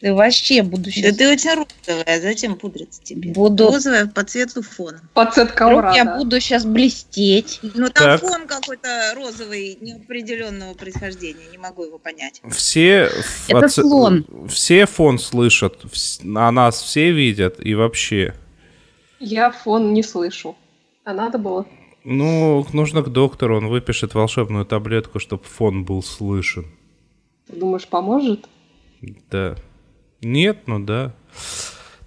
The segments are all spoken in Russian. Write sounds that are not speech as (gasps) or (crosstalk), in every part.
Ты вообще буду сейчас... Да ты очень розовая, зачем пудриться тебе? Буду... Розовая по цвету фона. По цвет ковра, Я буду сейчас блестеть. Ну там Так. фон какой-то розовый, неопределенного происхождения, не могу его понять. Все, Это оце- слон. все фон слышат, а нас все видят и вообще. Я фон не слышу. А надо было? Ну, нужно к доктору, он выпишет волшебную таблетку, чтобы фон был слышен. Ты думаешь, поможет? Да. Нет, ну да.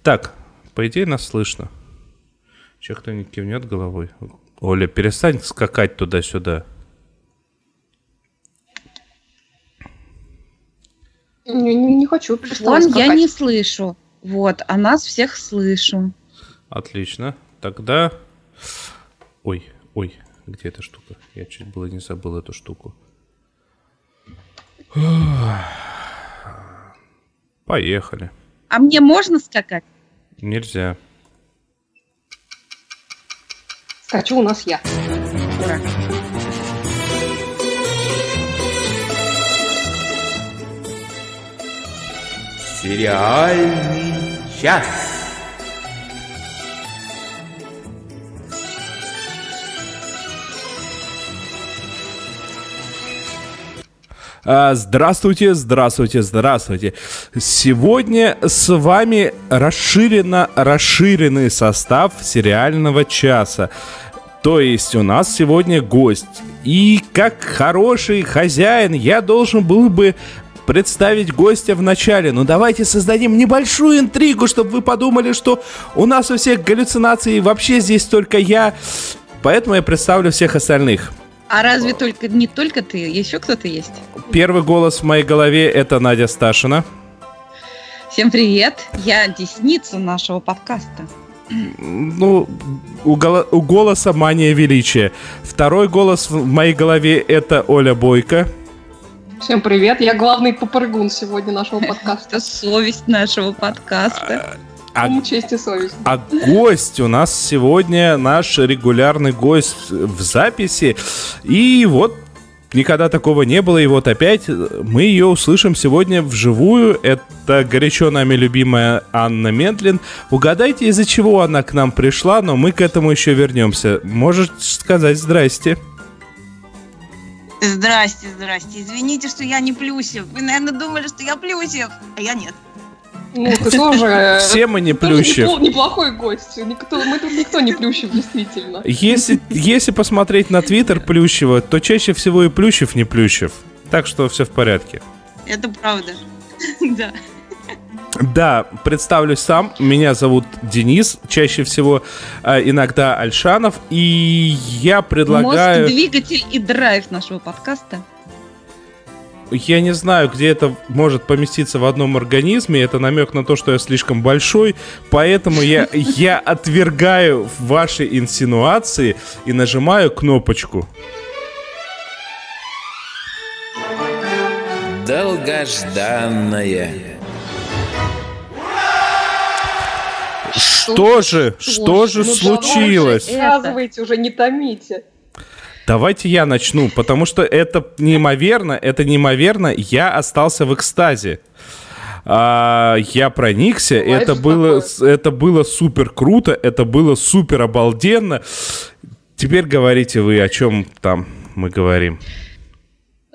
Так, по идее нас слышно. Че кто-нибудь кивнет головой? Оля, перестань скакать туда-сюда. Не, не- не хочу Вон переставать я не слышу. Вот, а нас всех слышу. Отлично. Тогда... Ой, ой, где эта штука? Я чуть было не забыл эту штуку. Поехали. А мне можно скакать? Нельзя. Скачу у нас я. Сериальный час. Здравствуйте, здравствуйте, здравствуйте. Сегодня с вами расширенно расширенный состав сериального часа. То есть у нас сегодня гость. И как хороший хозяин я должен был бы представить гостя в начале. Но давайте создадим небольшую интригу, чтобы вы подумали, что у нас у всех галлюцинации, и вообще здесь только я. Поэтому я представлю всех остальных. А разве только не только ты, еще кто-то есть? Первый голос в моей голове это Надя Сташина. Всем привет, я десница нашего подкаста. Ну, у, голо- у голоса мания величия. Второй голос в моей голове это Оля Бойко. Всем привет, я главный попрыгун сегодня нашего (laughs) подкаста. Это совесть нашего подкаста. А, честь и совесть. а гость у нас сегодня наш регулярный гость в записи. И вот никогда такого не было. И вот опять мы ее услышим сегодня вживую. Это горячо нами любимая Анна Ментлин. Угадайте, из-за чего она к нам пришла, но мы к этому еще вернемся. Можешь сказать здрасте. Здрасте, здрасте. Извините, что я не Плюсев. Вы, наверное, думали, что я Плюсев, а я нет. Ну, ты тоже... э, Все мы не Плющев. непло- Неплохой гость. Никто, мы тут никто не Плющев, действительно. Если, если посмотреть на твиттер Плющева, то чаще всего и Плющев не Плющев. Так что все в порядке. Это правда. (laughs) Да. Да, представлюсь сам. Меня зовут Денис, чаще всего э, иногда Альшанов. И я предлагаю... Мозг, двигатель и драйв нашего подкаста. Я не знаю, где это может поместиться в одном организме. Это намек на то, что я слишком большой. Поэтому я, я отвергаю ваши инсинуации и нажимаю кнопочку. Долгожданное. Что же, что же Ну, случилось? Рассказывайте уже, не томите. Давайте я начну, потому что это неимоверно, это неимоверно. Я остался в экстазе. А, я проникся, Бывает это было, такое. это было супер круто, это было супер обалденно. Теперь говорите вы, о чем там мы говорим.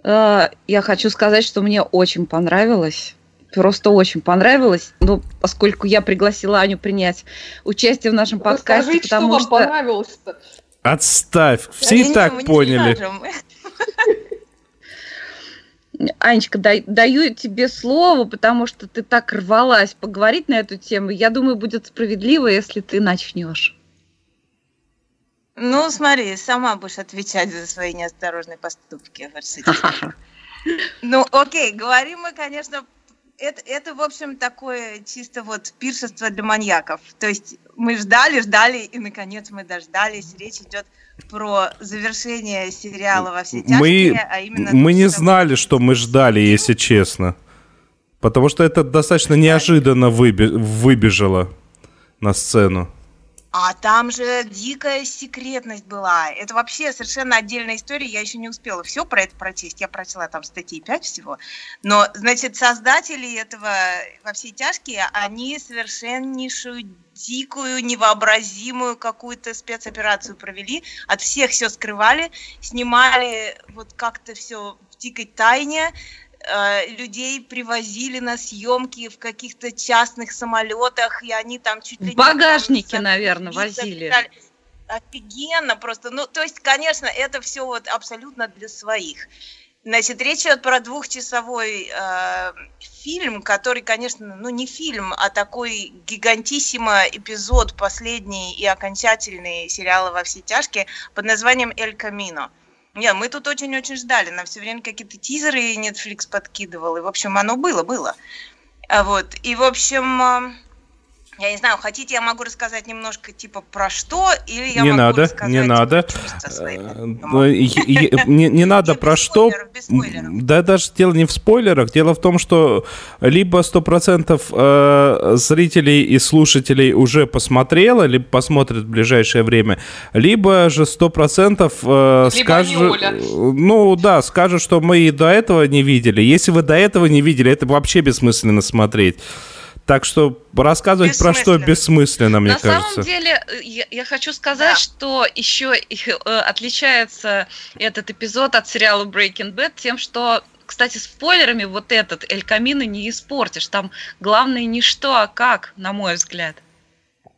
Э, Я хочу сказать, что мне очень понравилось. Просто очень понравилось. Но поскольку я пригласила Аню принять участие в нашем подкасте, Расскажите, что потому вам что... понравилось-то. Отставь, все и так поняли. Анечка, даю тебе слово, потому что ты так рвалась поговорить на эту тему. Я думаю, будет справедливо, если ты начнешь. Ну, смотри, сама будешь отвечать за свои неосторожные поступки. Варсити. (laughs) Ну, окей, говорим мы, конечно, это, это, в общем, такое чисто вот пиршество для маньяков. То есть мы ждали, ждали, и, наконец, мы дождались. Речь идет про завершение сериала «Во все тяжкие», Мы, а именно... мы то, не что- знали, что мы ждали, если честно. Потому что это достаточно неожиданно выбе- выбежало на сцену. А там же дикая секретность была. Это вообще совершенно отдельная история. Я еще не успела все про это прочесть. Я прочла там статьи 5 всего. Но, значит, создатели этого «Во все тяжкие», они совершеннейшую дикую, невообразимую какую-то спецоперацию провели. От всех все скрывали, снимали вот как-то все в дикой тайне людей привозили на съемки в каких-то частных самолетах, и они там чуть ли не... Багажники, наверное, возили. Офигенно просто. Ну, то есть, конечно, это все вот абсолютно для своих. Значит, речь идет про двухчасовой э, фильм, который, конечно, ну не фильм, а такой гигантиссимо эпизод, последний и окончательный сериала «Во все тяжкие» под названием «Эль Камино». Не, мы тут очень-очень ждали. Нам все время какие-то тизеры Netflix подкидывал. И, в общем, оно было, было. А вот. И, в общем, я не знаю, хотите, я могу рассказать немножко типа про что, или я не могу надо, рассказать не надо, свои, э, (laughs) не, не надо про что. Да, даже дело не в спойлерах. Дело в том, что либо сто процентов э, зрителей и слушателей уже посмотрело, либо посмотрят в ближайшее время, либо же сто процентов э, скажут, ну да, скажут, что мы и до этого не видели. Если вы до этого не видели, это вообще бессмысленно смотреть. Так что рассказывать про что бессмысленно, мне На кажется. На самом деле, э, я, я хочу сказать, да. что еще э, отличается этот эпизод от сериала Breaking Bad тем, что кстати, спойлерами вот этот Эль Камино не испортишь. Там главное не что, а как, на мой взгляд.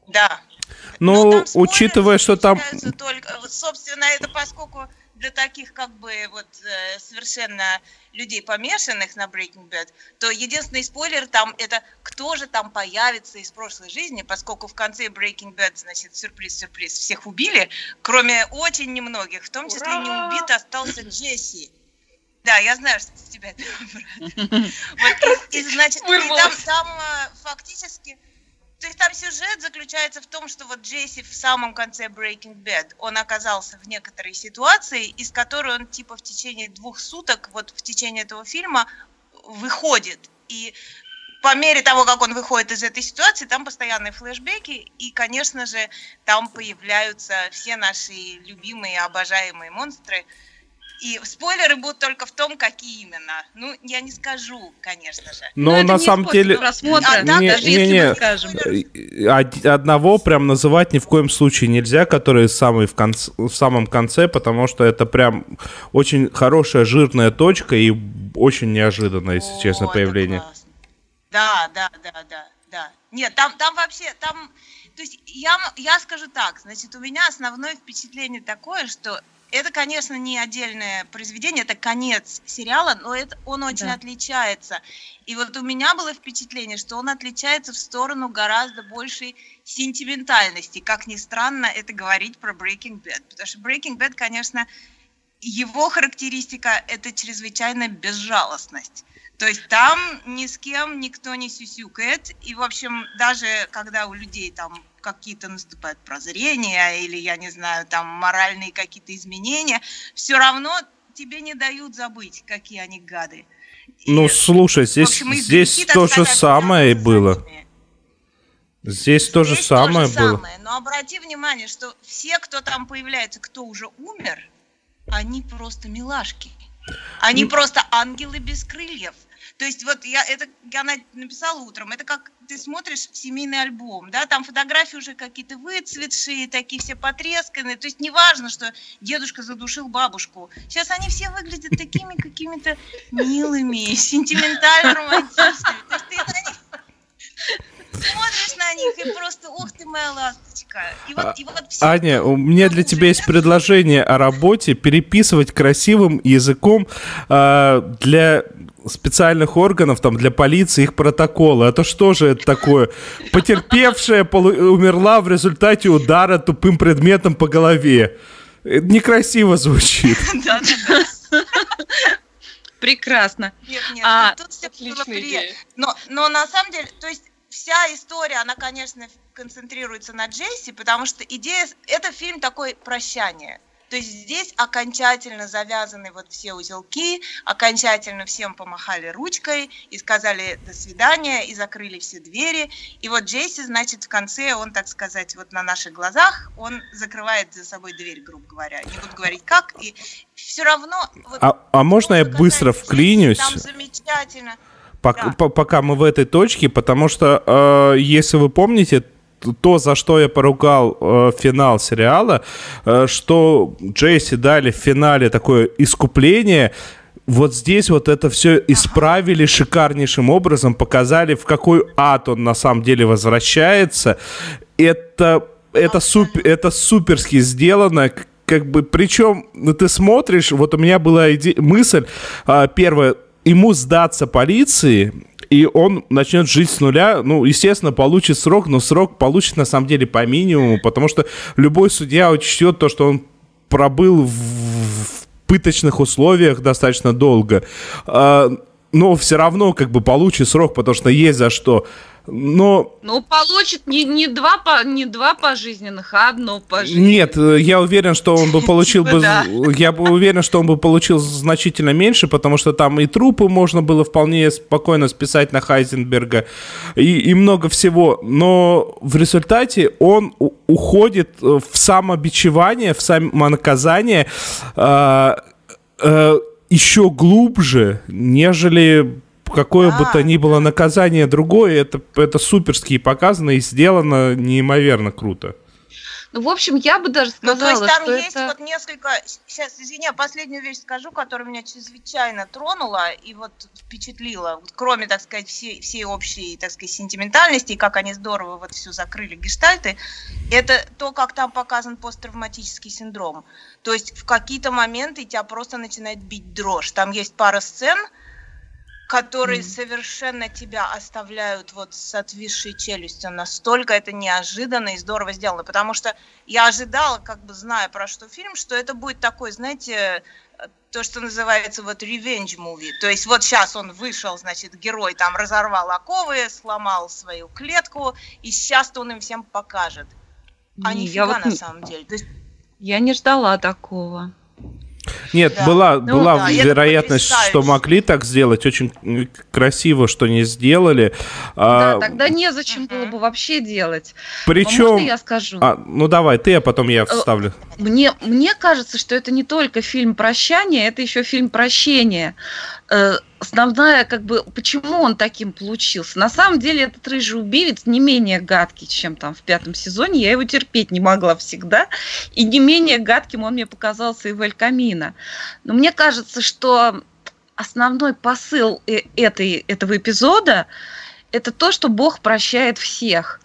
Да. Ну, ну учитывая, что там... Только, собственно, это поскольку для таких как бы вот э, совершенно людей помешанных на Breaking Bad, то единственный спойлер там это кто же там появится из прошлой жизни, поскольку в конце Breaking Bad, значит, сюрприз-сюрприз, всех убили, кроме очень немногих, в том числе Ура! не убит остался Джесси. Да, я знаю, что тебя это (laughs) Вот, и, и, значит, и там, там э, фактически то есть там сюжет заключается в том, что вот Джесси в самом конце Breaking Bad, он оказался в некоторой ситуации, из которой он типа в течение двух суток, вот в течение этого фильма выходит. И по мере того, как он выходит из этой ситуации, там постоянные флешбеки, и, конечно же, там появляются все наши любимые, обожаемые монстры – и спойлеры будут только в том, какие именно. Ну, я не скажу, конечно же. Но, Но на самом деле... Просмотра, а, не, даже не, не, э, Одного прям называть ни в коем случае нельзя, который самый в, конце, в самом конце, потому что это прям очень хорошая жирная точка и очень неожиданное, если О, честно, появление. Да, да, да, да, да. Нет, там, там вообще, там... То есть я, я скажу так, значит, у меня основное впечатление такое, что это, конечно, не отдельное произведение, это конец сериала, но это, он очень да. отличается. И вот у меня было впечатление, что он отличается в сторону гораздо большей сентиментальности. Как ни странно это говорить про Breaking Bad. Потому что Breaking Bad, конечно, его характеристика – это чрезвычайная безжалостность. То есть там ни с кем никто не сюсюкает. И, в общем, даже когда у людей там какие-то наступают прозрения или, я не знаю, там моральные какие-то изменения, все равно тебе не дают забыть, какие они гады. Ну, и, слушай, здесь, общем, здесь то же самое и было. Здесь, здесь то же самое то же было. Самое. Но обрати внимание, что все, кто там появляется, кто уже умер, они просто милашки. Они ну... просто ангелы без крыльев. То есть вот я это я написала утром, это как ты смотришь семейный альбом, да, там фотографии уже какие-то выцветшие, такие все потресканные, то есть неважно, что дедушка задушил бабушку. Сейчас они все выглядят такими какими-то милыми, сентиментально-романтичными. Смотришь на них и просто, ух ты, моя ласточка. И вот, и вот все Аня, у меня для тебя есть предложение о работе переписывать красивым языком э, для специальных органов, там, для полиции, их протоколы. А то что же это такое? Потерпевшая умерла в результате удара тупым предметом по голове. Это некрасиво звучит. (laughs) Прекрасно. Нет, нет, а, тут все было приятно. Но, но на самом деле, то есть вся история, она, конечно, концентрируется на Джесси, потому что идея, это фильм такой прощание. То есть здесь окончательно завязаны вот все узелки, окончательно всем помахали ручкой и сказали до свидания, и закрыли все двери. И вот Джейси, значит, в конце, он, так сказать, вот на наших глазах, он закрывает за собой дверь, грубо говоря. Не буду говорить как, и все равно... Вот, а, а можно я быстро вклинюсь? Там замечательно. Пока, да. пока мы в этой точке, потому что, э, если вы помните, то, за что я поругал э, финал сериала, э, что Джейси дали в финале такое искупление, вот здесь вот это все исправили шикарнейшим образом, показали, в какой ад он на самом деле возвращается. Это, это, суп, это суперски сделано, как бы, причем, ну, ты смотришь, вот у меня была иде- мысль, э, первая, ему сдаться полиции, и он начнет жить с нуля, ну, естественно, получит срок, но срок получит на самом деле по минимуму, потому что любой судья учтет то, что он пробыл в, пыточных условиях достаточно долго, а, но все равно как бы получит срок, потому что есть за что но... Ну, получит не, не, два, по, не два пожизненных, а одно пожизненное. Нет, я уверен, что он бы получил (laughs) бы... Я бы уверен, что он бы получил значительно меньше, потому что там и трупы можно было вполне спокойно списать на Хайзенберга, и, и много всего. Но в результате он уходит э, в самобичевание, в самонаказание э, э, еще глубже, нежели какое да, бы то ни было наказание другое, это, это суперски показано и сделано неимоверно круто. Ну, в общем, я бы даже сказала, ну, то есть там что есть это... вот несколько... Сейчас, извини, последнюю вещь скажу, которая меня чрезвычайно тронула и вот впечатлила. Вот, кроме, так сказать, всей, всей общей, так сказать, сентиментальности, и как они здорово вот все закрыли гештальты, это то, как там показан посттравматический синдром. То есть в какие-то моменты тебя просто начинает бить дрожь. Там есть пара сцен, которые mm. совершенно тебя оставляют вот с отвисшей челюстью. Настолько это неожиданно и здорово сделано. Потому что я ожидала, как бы зная про что фильм, что это будет такой, знаете, то, что называется вот revenge movie. То есть вот сейчас он вышел, значит, герой там разорвал оковы, сломал свою клетку, и сейчас он им всем покажет. А не, нифига вот... на самом деле. То есть... Я не ждала такого. Нет, да. была, ну, была да, вероятность, что могли так сделать. Очень красиво, что не сделали. Да, а, тогда незачем было бы вообще делать. Причем... Можно я скажу? А, ну давай, ты, а потом я э, вставлю. Мне, мне кажется, что это не только фильм прощания, это еще фильм прощения. Э, основная, как бы, почему он таким получился? На самом деле, этот рыжий убивец не менее гадкий, чем там в пятом сезоне. Я его терпеть не могла всегда. И не менее гадким он мне показался и в Эль Камино. Но мне кажется, что основной посыл э, этой, этого эпизода – это то, что Бог прощает всех –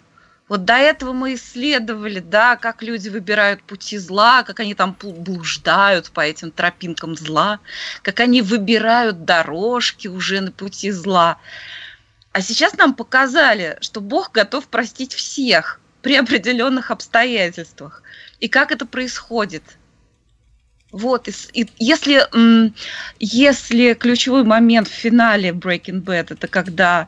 вот до этого мы исследовали, да, как люди выбирают пути зла, как они там блуждают по этим тропинкам зла, как они выбирают дорожки уже на пути зла. А сейчас нам показали, что Бог готов простить всех при определенных обстоятельствах. И как это происходит? Вот, и, и если, если ключевой момент в финале Breaking Bad это когда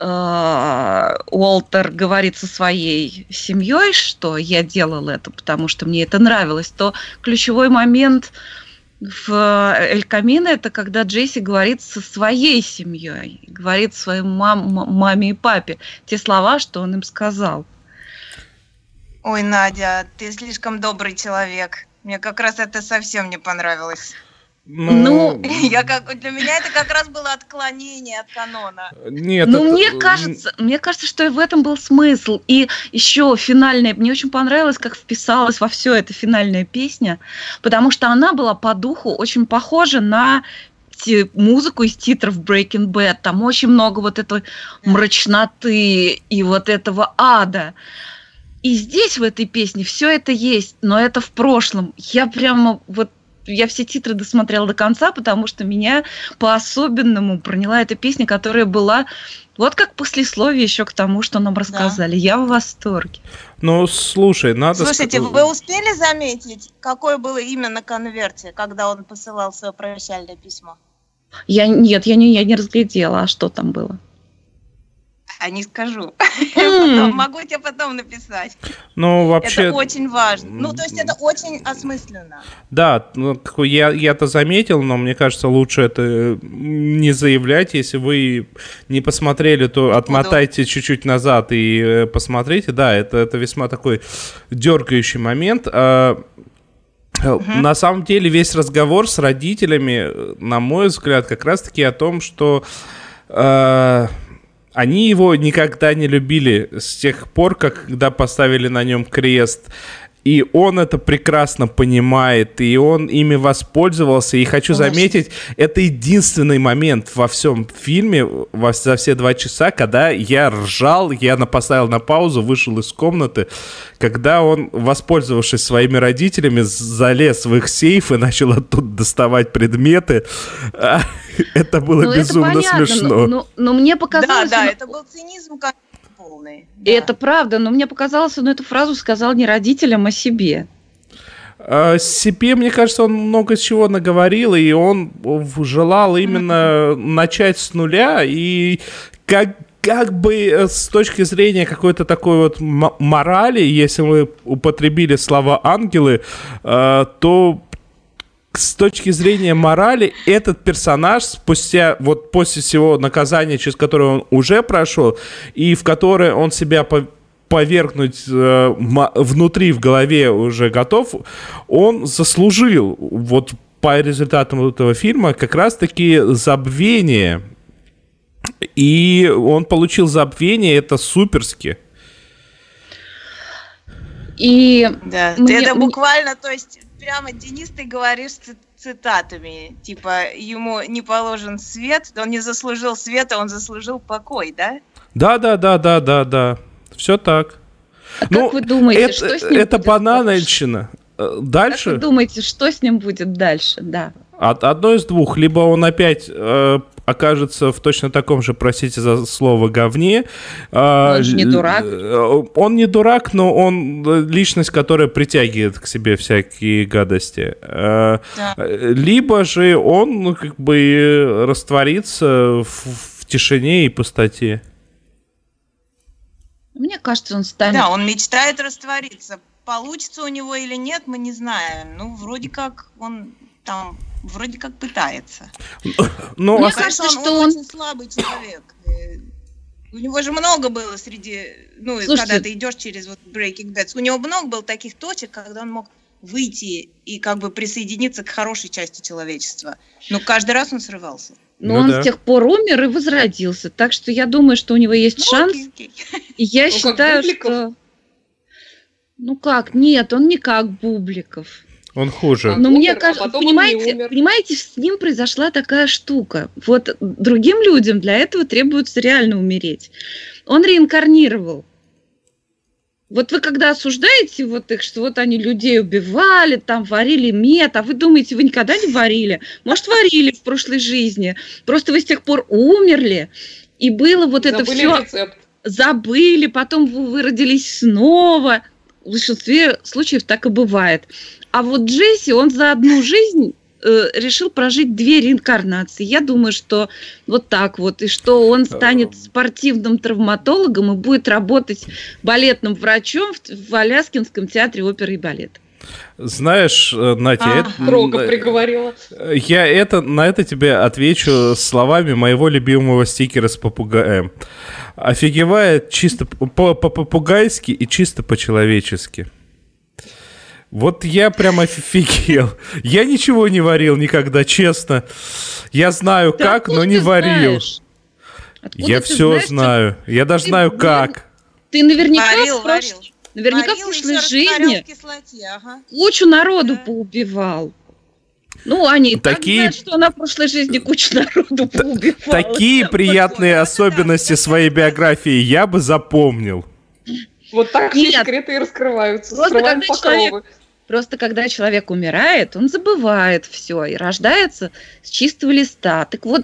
Уолтер говорит со своей семьей, что я делал это, потому что мне это нравилось, то ключевой момент в Эль Камино это когда Джесси говорит со своей семьей, говорит своей мам, маме и папе те слова, что он им сказал. Ой, Надя, ты слишком добрый человек. Мне как раз это совсем не понравилось. Ну, ну я как для меня это как раз было отклонение от канона. Нет. Ну это... мне кажется, мне кажется, что и в этом был смысл. И еще финальная, мне очень понравилось, как вписалась во все это финальная песня, потому что она была по духу очень похожа на музыку из титров Breaking Bad. Там очень много вот этой мрачноты и вот этого ада. И здесь в этой песне все это есть, но это в прошлом. Я прямо вот я все титры досмотрела до конца, потому что меня по-особенному проняла эта песня, которая была вот как послесловие еще к тому, что нам рассказали. Да. Я в восторге. Ну, слушай, надо... Слушайте, вы успели заметить, какое было имя на конверте, когда он посылал свое прощальное письмо? Я, нет, я не, я не разглядела, а что там было? А не скажу. (laughs) Потом, могу тебе потом написать. Ну, вообще... Это очень важно. Ну, то есть это очень осмысленно. Да, ну, я, я-то заметил, но мне кажется, лучше это не заявлять. Если вы не посмотрели, то отмотайте чуть-чуть назад и э, посмотрите. Да, это, это весьма такой дергающий момент. Угу. На самом деле весь разговор с родителями, на мой взгляд, как раз-таки о том, что э, они его никогда не любили с тех пор, как, когда поставили на нем крест. И он это прекрасно понимает, и он ими воспользовался. И хочу Конечно. заметить, это единственный момент во всем фильме, во, за все два часа, когда я ржал, я поставил на паузу, вышел из комнаты, когда он, воспользовавшись своими родителями, залез в их сейф и начал оттуда доставать предметы. (laughs) Это было ну, безумно это смешно. Но, но, но мне показалось... Да, да, это был цинизм, как полный. Да. Это правда, но мне показалось, он эту фразу сказал не родителям, а себе. А, себе, мне кажется, он много чего наговорил, и он желал именно (laughs) начать с нуля, и как как бы э, с точки зрения какой-то такой вот морали, если мы употребили слова ангелы, э, то с точки зрения морали, этот персонаж спустя, вот после всего наказания, через которое он уже прошел, и в которое он себя повергнуть э, внутри, в голове уже готов, он заслужил вот по результатам этого фильма как раз-таки забвение. И он получил забвение, это суперски. И да, мне, это буквально, то есть прямо, Денис, ты говоришь цитатами, типа, ему не положен свет, он не заслужил света, он заслужил покой, да? Да, да, да, да, да, да. Все так. А ну, как вы думаете, это, что с ним Это бананальщина. Э, дальше? Как вы думаете, что с ним будет дальше, да? От, одно из двух. Либо он опять э, окажется в точно таком же, простите за слово, говне. А, он же не дурак. Э, он не дурак, но он э, личность, которая притягивает к себе всякие гадости. Э, да. Либо же он, ну, как бы, растворится в, в тишине и пустоте. Мне кажется, он станет... Да, он мечтает раствориться. Получится у него или нет, мы не знаем. Ну, вроде как он там вроде как пытается. Ну, Мне а кажется, он, что он, он очень слабый человек. Э, у него же много было среди, ну, Слушайте, когда ты идешь через вот Breaking Bad, у него много было таких точек, когда он мог выйти и как бы присоединиться к хорошей части человечества. Но каждый раз он срывался. Но ну, он да. с тех пор умер и возродился. Так что я думаю, что у него есть ну, шанс. Окей, окей. И я ну, считаю, что... Ну как? Нет, он не как Бубликов. Он хуже. Но умер, мне а кажется, а понимаете, понимаете, с ним произошла такая штука. Вот другим людям для этого требуется реально умереть. Он реинкарнировал. Вот вы когда осуждаете вот их, что вот они людей убивали, там варили мед, а вы думаете, вы никогда не варили? Может, варили в прошлой жизни. Просто вы с тех пор умерли, и было вот Забыли это все... Рецепт. Забыли, потом вы выродились снова. В большинстве случаев так и бывает. А вот Джесси, он за одну жизнь э, решил прожить две реинкарнации. Я думаю, что вот так вот, и что он станет спортивным травматологом и будет работать балетным врачом в, в Аляскинском театре оперы и балета. Знаешь, э, Натя, а, это, строго приговорила. Я это, на это тебе отвечу словами моего любимого стикера с попугаем. Офигевает чисто по-попугайски и чисто по-человечески. Вот я прям офигел. Я ничего не варил никогда, честно. Я знаю да как, но не варил. я все знаешь, знаю. Я даже ты, знаю как. Ты наверняка варил, в, прош... варил. Наверняка варил в прошлой жизни кислоте, ага. кучу народу да. поубивал. Ну, они такие... так знают, что она в прошлой жизни кучу (laughs) народу поубивала. Такие приятные особенности своей биографии я бы запомнил. Вот так все секреты и раскрываются. Просто когда человек, Просто когда человек умирает, он забывает все и рождается с чистого листа. Так вот,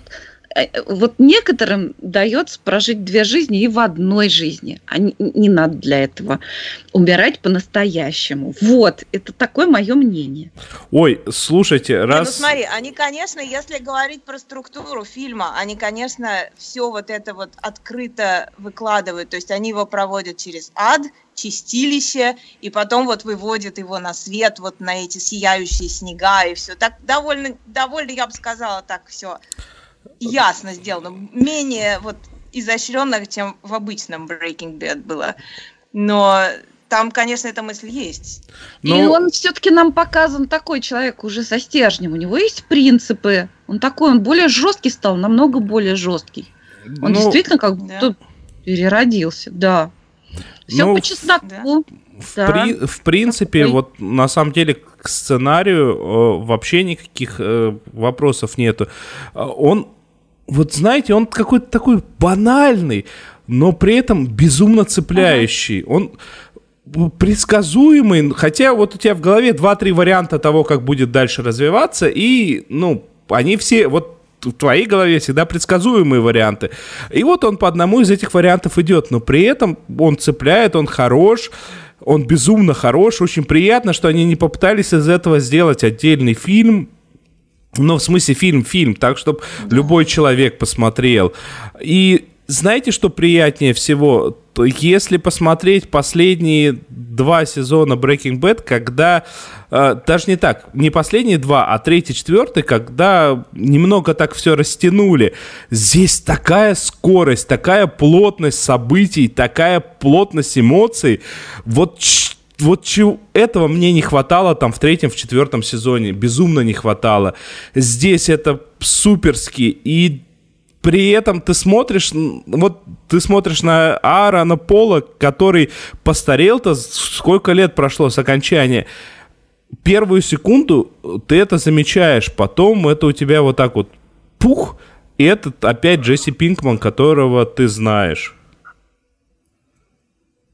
э, вот некоторым дается прожить две жизни и в одной жизни. А не, не надо для этого умирать по-настоящему. Вот, это такое мое мнение. Ой, слушайте, раз... Не, ну смотри, они, конечно, если говорить про структуру фильма, они, конечно, все вот это вот открыто выкладывают. То есть они его проводят через ад, чистилище, и потом вот выводят его на свет, вот на эти сияющие снега и все. Так довольно, довольно, я бы сказала, так все ясно сделано. Менее вот изощренно, чем в обычном Breaking Bad было. Но там, конечно, эта мысль есть. Но... И ну, он все-таки нам показан такой человек уже со стержнем. У него есть принципы. Он такой, он более жесткий стал, намного более жесткий. Он ну, действительно как будто да. переродился, да. Все ну, по чесноку. В, да. при, в принципе, Такой. вот на самом деле к сценарию э, вообще никаких э, вопросов нету. Э, он, вот знаете, он какой-то такой банальный, но при этом безумно цепляющий. Ага. Он предсказуемый, хотя вот у тебя в голове 2-3 варианта того, как будет дальше развиваться, и, ну, они все, вот в твоей голове всегда предсказуемые варианты. И вот он по одному из этих вариантов идет, но при этом он цепляет, он хорош, он безумно хорош. Очень приятно, что они не попытались из этого сделать отдельный фильм, ну, в смысле фильм-фильм, так, чтобы да. любой человек посмотрел. И знаете, что приятнее всего? Если посмотреть последние два сезона Breaking Bad, когда э, даже не так, не последние два, а третий, четвертый, когда немного так все растянули. Здесь такая скорость, такая плотность событий, такая плотность эмоций. Вот вот чего, этого мне не хватало там в третьем, в четвертом сезоне. Безумно не хватало. Здесь это суперски. И при этом ты смотришь, вот ты смотришь на Аарона Пола, который постарел-то, сколько лет прошло с окончания. Первую секунду ты это замечаешь, потом это у тебя вот так вот пух, и этот опять Джесси Пинкман, которого ты знаешь.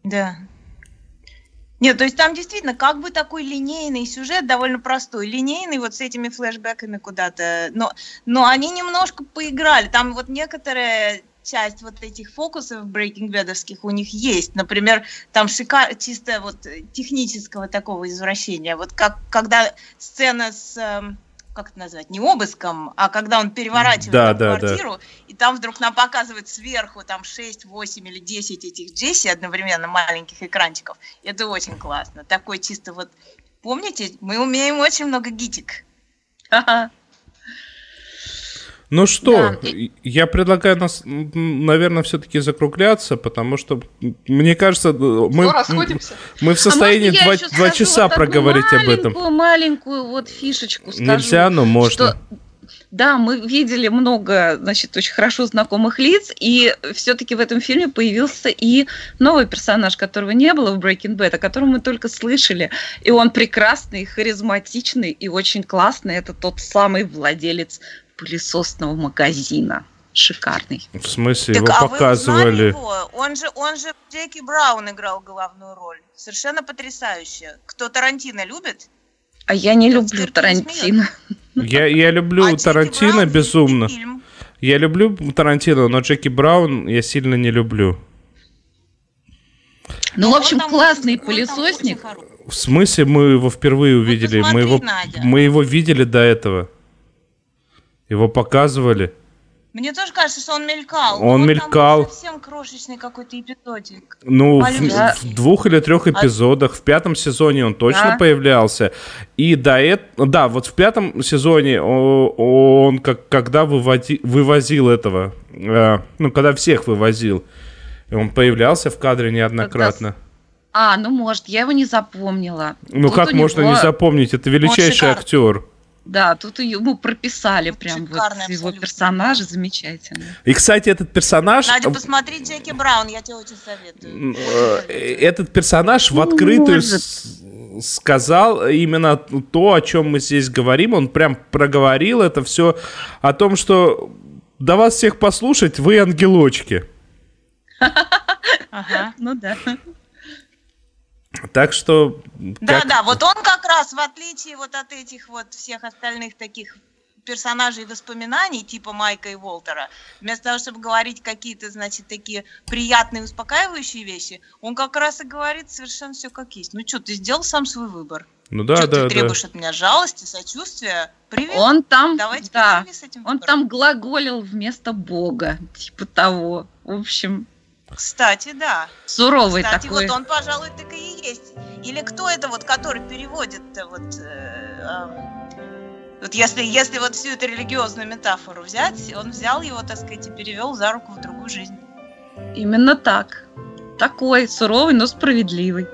Да, нет, то есть там действительно как бы такой линейный сюжет, довольно простой, линейный вот с этими флешбэками куда-то, но, но они немножко поиграли, там вот некоторые часть вот этих фокусов Breaking Bad'овских у них есть. Например, там шикар, чисто вот технического такого извращения. Вот как, когда сцена с эм, как это назвать, не обыском, а когда он переворачивает да, да, квартиру, да. и там вдруг нам показывают сверху там 6, 8 или 10 этих Джесси одновременно маленьких экранчиков. Это очень классно. Такой чисто вот... Помните, мы умеем очень много гитик. Ну что, да. я предлагаю нас, наверное, все-таки закругляться, потому что, мне кажется, мы, мы в состоянии а два, два часа вот проговорить об этом. Маленькую вот фишечку скажу. Нельзя, но можно. Что да, мы видели много, значит, очень хорошо знакомых лиц, и все-таки в этом фильме появился и новый персонаж, которого не было в Breaking Bad, о котором мы только слышали. И он прекрасный, харизматичный и очень классный. Это тот самый владелец пылесосного магазина. Шикарный. В смысле, так, его а показывали? Вы его? Он же, он же Джеки Браун играл главную роль. Совершенно потрясающе. Кто Тарантино любит? А я не люблю Тарантино. Я, я люблю а Тарантино безумно. Я люблю Тарантино, но Джеки Браун я сильно не люблю. Ну, в общем, классный пылесосник. В смысле мы его впервые увидели? мы его, мы его видели до этого. Его показывали. Мне тоже кажется, что он мелькал. Он мелькал. совсем крошечный какой-то эпизодик. Ну, в, в двух или трех а эпизодах. В пятом сезоне он точно да? появлялся. И до этого... Да, вот в пятом сезоне он, как, когда выводи, вывозил этого... Э, ну, когда всех вывозил. Он появлялся в кадре неоднократно. А, ну может, я его не запомнила. Ну Тут как можно него... не запомнить? Это величайший актер. Да, тут ему прописали ну, прям вот его персонажа замечательно. И, кстати, этот персонаж... Надя, посмотри Джеки Браун, я тебе очень советую. Э, этот персонаж в открытую сказал именно то, о чем мы здесь говорим. Он прям проговорил это все о том, что до вас всех послушать, вы ангелочки. Ага, ну да. Так что... Да, как... да, вот он как раз, в отличие вот от этих вот всех остальных таких персонажей воспоминаний, типа Майка и Уолтера, вместо того, чтобы говорить какие-то, значит, такие приятные, успокаивающие вещи, он как раз и говорит совершенно все как есть. Ну что, ты сделал сам свой выбор. Ну да, что да, ты да. требуешь от меня жалости, сочувствия? Привет. Он там, Давайте да, с этим он там глаголил вместо Бога, типа того. В общем, Кстати, да. суровый Кстати, такой. вот он, пожалуй, так и есть. Или кто это вот, который переводит вот... э, а, вот если, если вот всю эту религиозную метафору взять, он взял его, так сказать, и перевел за руку в другую жизнь. Именно так. Такой суровый, но справедливый.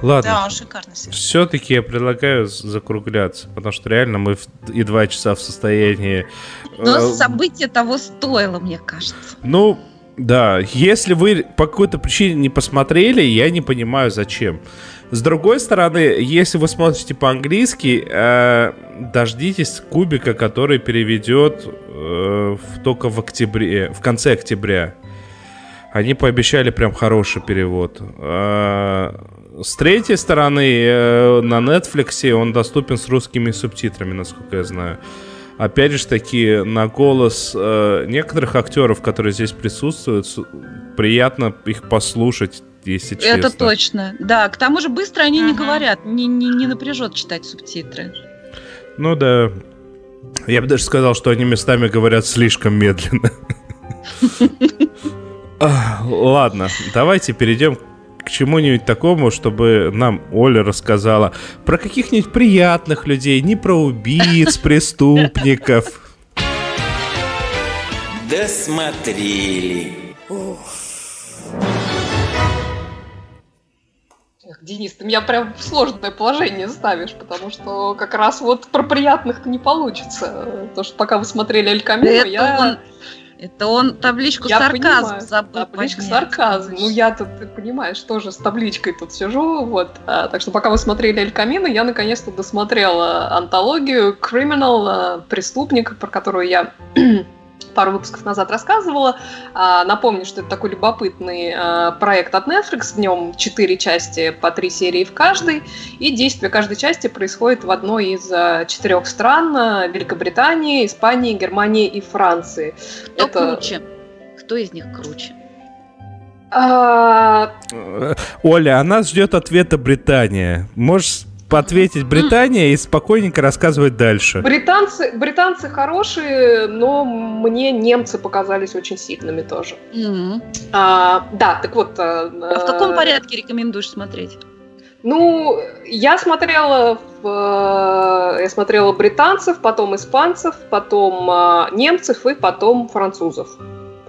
Ладно. Да, он шикарный. Все-таки я предлагаю закругляться, потому что реально мы в- и два часа в состоянии... Но э, событие того стоило, мне кажется. Ну, да, если вы по какой-то причине не посмотрели, я не понимаю, зачем. С другой стороны, если вы смотрите по-английски, э, дождитесь кубика, который переведет э, в- только в октябре, в конце октября. Они пообещали прям хороший перевод. Э, С третьей стороны, э, на Netflix он доступен с русскими субтитрами, насколько я знаю. Опять же таки, на голос э, некоторых актеров, которые здесь присутствуют, приятно их послушать, если честно. Это точно. Да, к тому же быстро они не Ага. говорят, не, не, не напряжет читать субтитры. Ну да. Я бы даже сказал, что они местами говорят слишком медленно. (laughs) Ладно, давайте перейдем к чему-нибудь такому, чтобы нам Оля рассказала про каких-нибудь приятных людей, не про убийц, (laughs) преступников. Досмотрели. Эх, Денис, ты меня прям в сложное положение ставишь, потому что как раз вот про приятных-то не получится. То, что пока вы смотрели Эль Камино, я... он, это он табличку Я сарказм понимаю. забыл Табличка поднять. сарказм. Ну, я тут, ты понимаешь, тоже с табличкой тут сижу. Вот. А, так что пока вы смотрели Эль Камино, я наконец-то досмотрела антологию Criminal, э, преступник, про которую я пару выпусков назад рассказывала. А, напомню, что это такой любопытный э, проект от Netflix. В нем четыре части по три серии в каждой. И действие каждой части происходит в одной из э, четырех стран. Великобритании, Испании, Германии и Франции. Кто Это- круче? Кто из них круче? А, Оля, а нас ждет ответа Британия. Можешь ответить Британия и спокойненько рассказывать дальше. Британцы, британцы хорошие, но мне немцы показались очень сильными тоже. М. А, да, так вот. А в каком э, порядке рекомендуешь смотреть? Ну, я смотрела в, э, я смотрела британцев, потом испанцев, потом э, немцев и потом французов.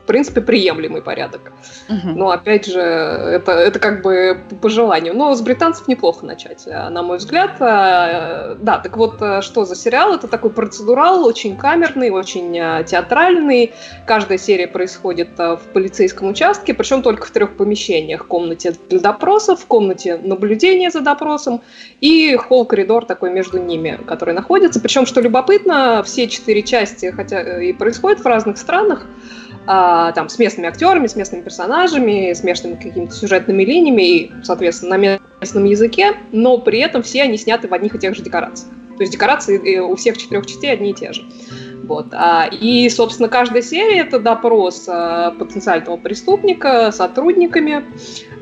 В принципе, приемлемый порядок. Мгм. Но опять же, это, это как бы по желанию. Но с британцев неплохо начать, э, на мой взгляд. Э, Да, так вот, э, что за сериал? Это такой процедурал, очень камерный, очень э, театральный. Каждая серия происходит в полицейском участке, причем только в трех помещениях. В комнате для допросов, в комнате наблюдения за допросом и холл-коридор такой между ними, который находится. Причем, что любопытно, все четыре части, хотя и происходят в разных странах, а, там, с местными актерами, с местными персонажами, с местными какими-то сюжетными линиями и, соответственно, на местном языке, но при этом все они сняты в одних и тех же декорациях. То есть декорации э, у всех четырех частей одни и те же. Вот. А, и, собственно, каждая серия это допрос а, потенциального преступника сотрудниками.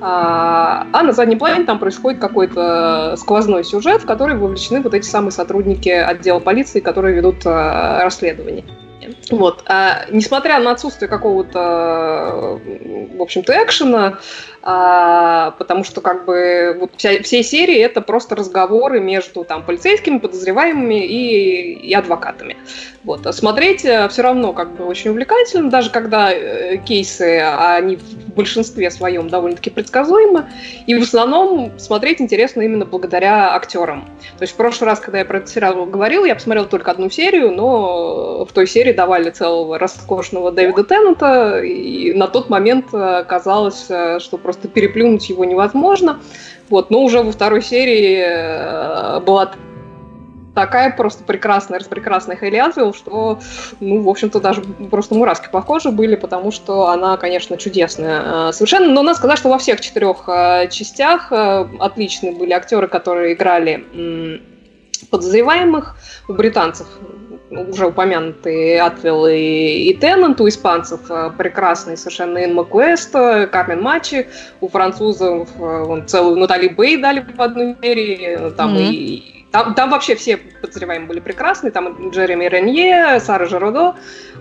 А, на заднем плане там происходит какой-то сквозной сюжет, в который вовлечены вот эти самые сотрудники отдела полиции, которые ведут расследование. Вот. А, несмотря на отсутствие какого-то, в общем-то, экшена, а, потому что как бы вот вся, все серии это просто разговоры между там полицейскими, подозреваемыми и, и адвокатами. Вот. А смотреть все равно как бы очень увлекательно, даже когда э, кейсы, они в большинстве своем довольно-таки предсказуемы, и в основном смотреть интересно именно благодаря актерам. То есть в прошлый раз, когда я про этот сериал говорила, я посмотрела только одну серию, но в той серии давали целого роскошного Дэвида Теннета, и на тот момент э, казалось, э, что просто переплюнуть его невозможно. Вот, но уже во второй серии э, была такая просто прекрасная, распрекрасная Хейли Атвилл, что, ну, в общем-то, даже просто мураски похожи были, потому что она, конечно, чудесная э, совершенно. Но надо сказать, что во всех четырех э, частях отличные были актеры, которые играли подозреваемых. У британцев уже упомянутые Атвилл и, и Теннант, у испанцев э, прекрасный совершенно Ин Макуэсто, Кармен Мачи, у французов э, вон, целую Натали Бэй дали в одной мере, там mm-hmm. и там, там вообще все подозреваемые были прекрасные. Там Джереми Ренье, Сара Жеродо.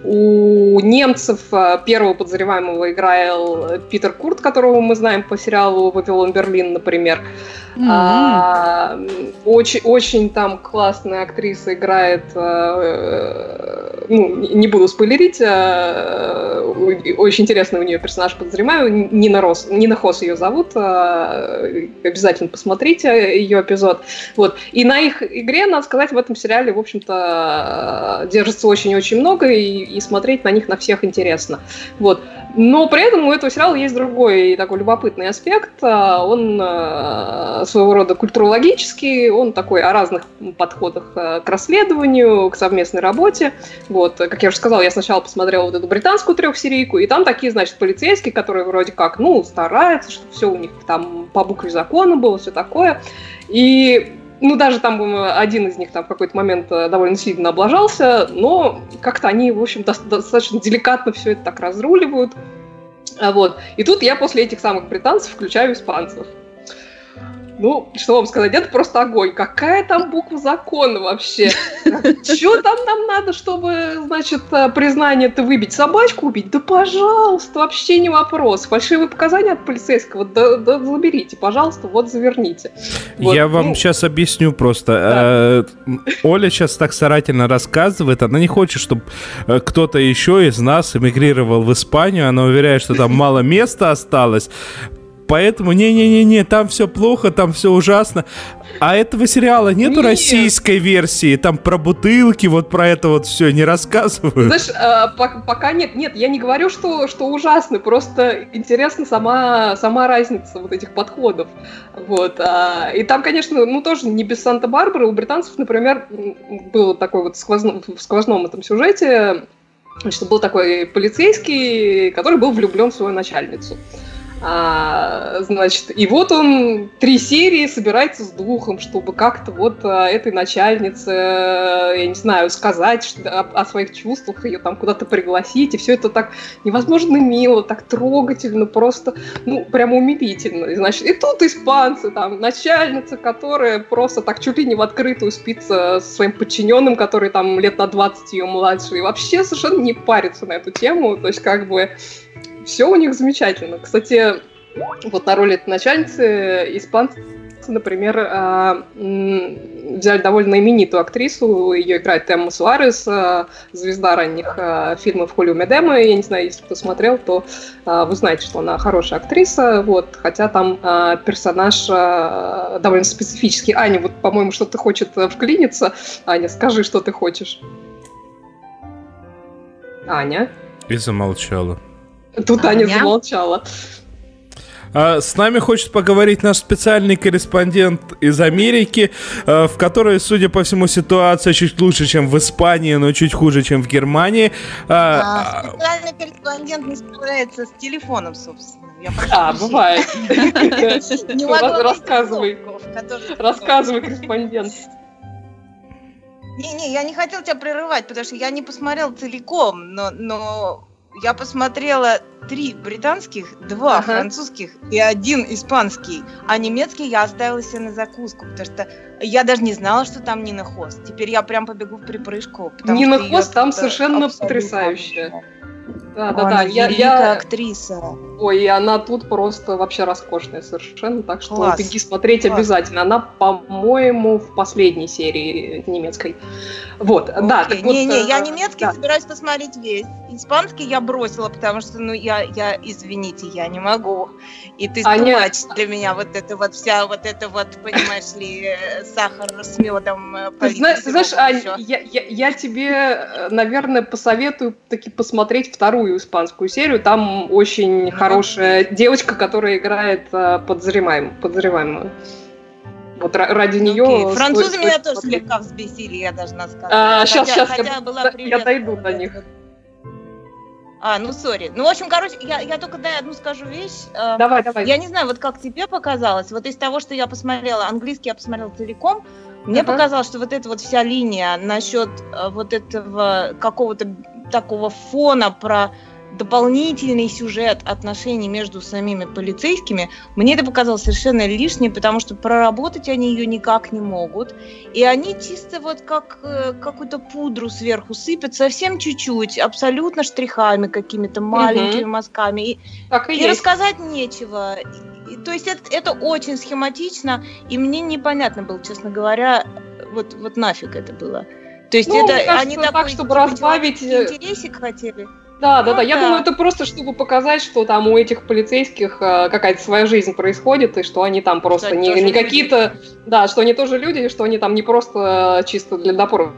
У немцев э, первого подозреваемого играл Питер Курт, которого мы знаем по сериалу «Вавилон Берлин», например. Mm-hmm. А, очень, очень там классная актриса играет, э, ну, не буду спойлерить, очень интересный у нее персонаж подозреваемый, Нина, Рос, Нина Хос ее зовут, обязательно посмотрите ее эпизод. Вот. И на их игре, надо сказать, в этом сериале, в общем-то, держится очень-очень много, и, и смотреть на них на всех интересно. Вот. Но при этом у этого сериала есть другой такой любопытный аспект. Он своего рода культурологический, он такой о разных подходах э, к расследованию, к совместной работе. Вот, как я уже сказала, я сначала посмотрела вот эту британскую трехсерийку, и там такие, значит, полицейские, которые вроде как, ну, стараются, чтобы все у них там по букве закона было, все такое. И ну, даже там один из них там в какой-то момент э, довольно сильно облажался, но как-то они, в общем, достаточно деликатно все это так разруливают. Вот. И тут я после этих самых британцев включаю испанцев. Ну, что вам сказать, это просто огонь. Какая там буква закона вообще? Что там нам надо, чтобы, значит, э, признание-то выбить? Собачку убить? Да пожалуйста, вообще не вопрос. Фальшивые показания от полицейского, да, да заберите, пожалуйста, вот заверните. Вот, Я вам ну, сейчас объясню просто. Да. Э, Оля сейчас так старательно рассказывает, она не хочет, чтобы э, кто-то еще из нас эмигрировал в Испанию, она уверяет, что там мало места осталось. Поэтому не-не-не-не, там все плохо, там все ужасно. А этого сериала нету нет. российской версии, там про бутылки, вот про это вот все не рассказывают. Знаешь, а, пока нет, нет, я не говорю, что, что ужасно, просто интересна сама, сама разница вот этих подходов. Вот. А, и там, конечно, ну тоже не без Санта-Барбары, у британцев, например, было такой вот сквозно, в сквозном этом сюжете, значит, был такой полицейский, который был влюблен в свою начальницу. А, значит, и вот он три серии собирается с духом, чтобы как-то вот а, этой начальнице, я не знаю, сказать что, о, о своих чувствах, ее там куда-то пригласить, и все это так невозможно мило, так трогательно, просто, ну, прямо умилительно. И, значит, и тут испанцы, там, начальница, которая просто так чуть ли не в открытую спится со своим подчиненным, который там лет на 20 ее младше, и вообще совершенно не парится на эту тему, то есть как бы все у них замечательно. Кстати, вот на роли начальницы испанцы, например, а, взяли довольно именитую актрису, ее играет Эмма Суарес, а, звезда ранних а, фильмов Холли Медема, я не знаю, если кто смотрел, то вы знаете, что она хорошая актриса, вот, хотя там персонаж довольно специфический. Аня, вот, по-моему, что-то хочет вклиниться. Аня, скажи, что ты хочешь. Аня? И замолчала. Тут а Аня замолчала. А, с нами хочет поговорить наш специальный корреспондент из Америки, а, в которой, судя по всему, ситуация чуть лучше, чем в Испании, но чуть хуже, чем в Германии. А, а специальный корреспондент не справляется с телефоном, собственно. Я а, бывает. (laughs) Рассказывай. Рассказывай, корреспондент. Не-не, я не хотел тебя прерывать, потому что я не посмотрел целиком, но, но я посмотрела три британских, два ага. французских и один испанский. А немецкий я оставила себе на закуску, потому что я даже не знала, что там Нина Хост. Теперь я прям побегу в припрыжку. Нина Хост там совершенно потрясающая. Да, да, да. Я, я актриса. Ой, и она тут просто вообще роскошная совершенно, так что Класс. беги смотреть Класс. обязательно. Она, по-моему, в последней серии немецкой. Вот, Окей. да. Так не, вот, не, я э, немецкий да. собираюсь посмотреть весь. Испанский я бросила, потому что, ну, я, я, извините, я не могу. И ты Аня... для меня вот это вот вся вот это вот, понимаешь ли, сахар с медом. Э, знаешь, знаешь Ань, я, я, я тебе, э, наверное, посоветую таки посмотреть вторую испанскую серию. Там очень mm-hmm. хорошая девочка, которая играет подозреваемую. подозреваемую. Вот ради нее... Okay. Французы стоит, меня тоже смотреть. слегка взбесили, я должна сказать. А, хотя, сейчас, сейчас, хотя я, была я дойду до них. А, ну, сори. Ну, в общем, короче, я, я только дай одну скажу вещь. А, давай, давай. Я не знаю, вот как тебе показалось, вот из того, что я посмотрела, английский я посмотрела целиком, Мне ага. показалось, что вот эта вот вся линия насчет э, вот этого какого-то такого фона про дополнительный сюжет отношений между самими полицейскими, мне это показалось совершенно лишним, потому что проработать они ее никак не могут. И они чисто вот как э, какую-то пудру сверху сыпят, совсем чуть-чуть, абсолютно штрихами какими-то маленькими угу. мазками. И, так и, и рассказать нечего. И, то есть это, это очень схематично, и мне непонятно было, честно говоря, вот, вот нафиг это было. То есть ну, это кажется, они так, такой, чтобы разбавить э, интересик хотели. Да, да, да. Я думаю, это просто чтобы показать, что там у этих полицейских э, какая-то своя жизнь происходит, и что они там просто не, не какие-то. Да, что они тоже люди, и что они там не просто э, чисто для допора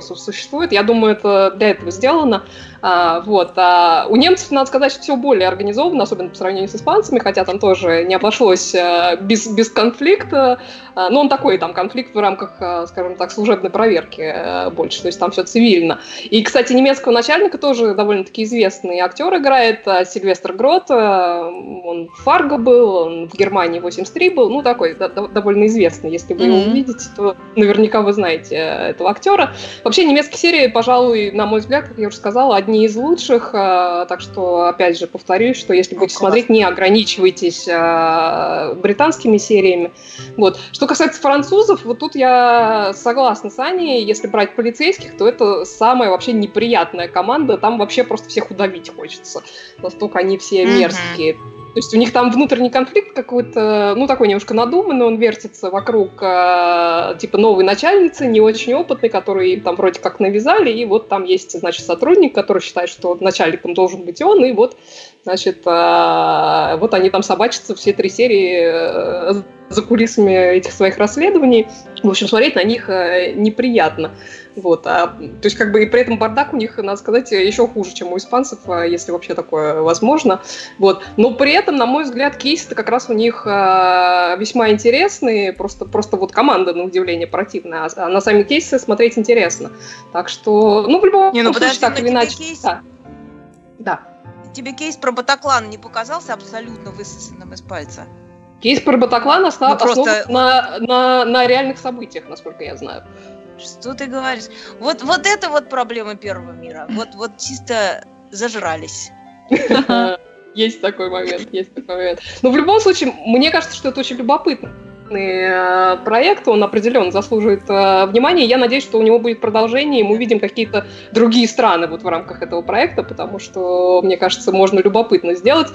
существует. Я думаю, это для этого сделано. А, вот. А у немцев, надо сказать, все более организовано, особенно по сравнению с испанцами, хотя там тоже не обошлось а, без, без конфликта. А, но он такой, там, конфликт в рамках, а, скажем так, служебной проверки а, больше, то есть там все цивильно. И, кстати, немецкого начальника тоже довольно-таки известный актер играет, а, Сильвестр Грот. А, он в Фарго был, он в Германии 83 был, ну, такой да, довольно известный. Если вы mm-hmm. его увидите, то наверняка вы знаете этого актера. Вообще, немецкие серии, пожалуй, на мой взгляд, как я уже сказала, одни из лучших, э, так что, опять же, повторюсь, что если будете смотреть, не ограничивайтесь э, британскими сериями. Вот. Что касается французов, вот тут я согласна с Аней, если брать полицейских, то это самая вообще неприятная команда, там вообще просто всех удавить хочется, настолько они все мерзкие. Mm-hmm. То есть у них там внутренний конфликт какой-то, ну, такой немножко надуманный, он вертится вокруг, э, типа, новой начальницы, не очень опытной, который там вроде как навязали, и вот там есть, значит, сотрудник, который считает, что начальником должен быть он, и вот, значит, э, вот они там собачатся все три серии э, за кулисами этих своих расследований. В общем, смотреть на них э, неприятно. Вот, а, то есть, как бы, и при этом бардак у них, надо сказать, еще хуже, чем у испанцев, а, если вообще такое возможно. Вот. Но при этом, на мой взгляд, кейсы-то как раз у них а, весьма интересные, просто, просто вот команда, на удивление, противная, а, на сами кейсы смотреть интересно. Так что, ну, в любом не, ну, случае, подожди, так или иначе... Кейс... Да. да. Тебе кейс про Батаклан не показался абсолютно высосанным из пальца? Кейс про Батаклан основ... ну, просто... на, на, на реальных событиях, насколько я знаю. Что ты говоришь? Вот, вот это вот проблема первого мира. Вот, вот чисто зажрались. Есть такой момент, есть такой момент. Но в любом случае, мне кажется, что это очень любопытно э, проект, он определенно заслуживает э, внимания. Я надеюсь, что у него будет продолжение, и мы увидим какие-то другие страны вот в рамках этого проекта, потому что, мне кажется, можно любопытно сделать.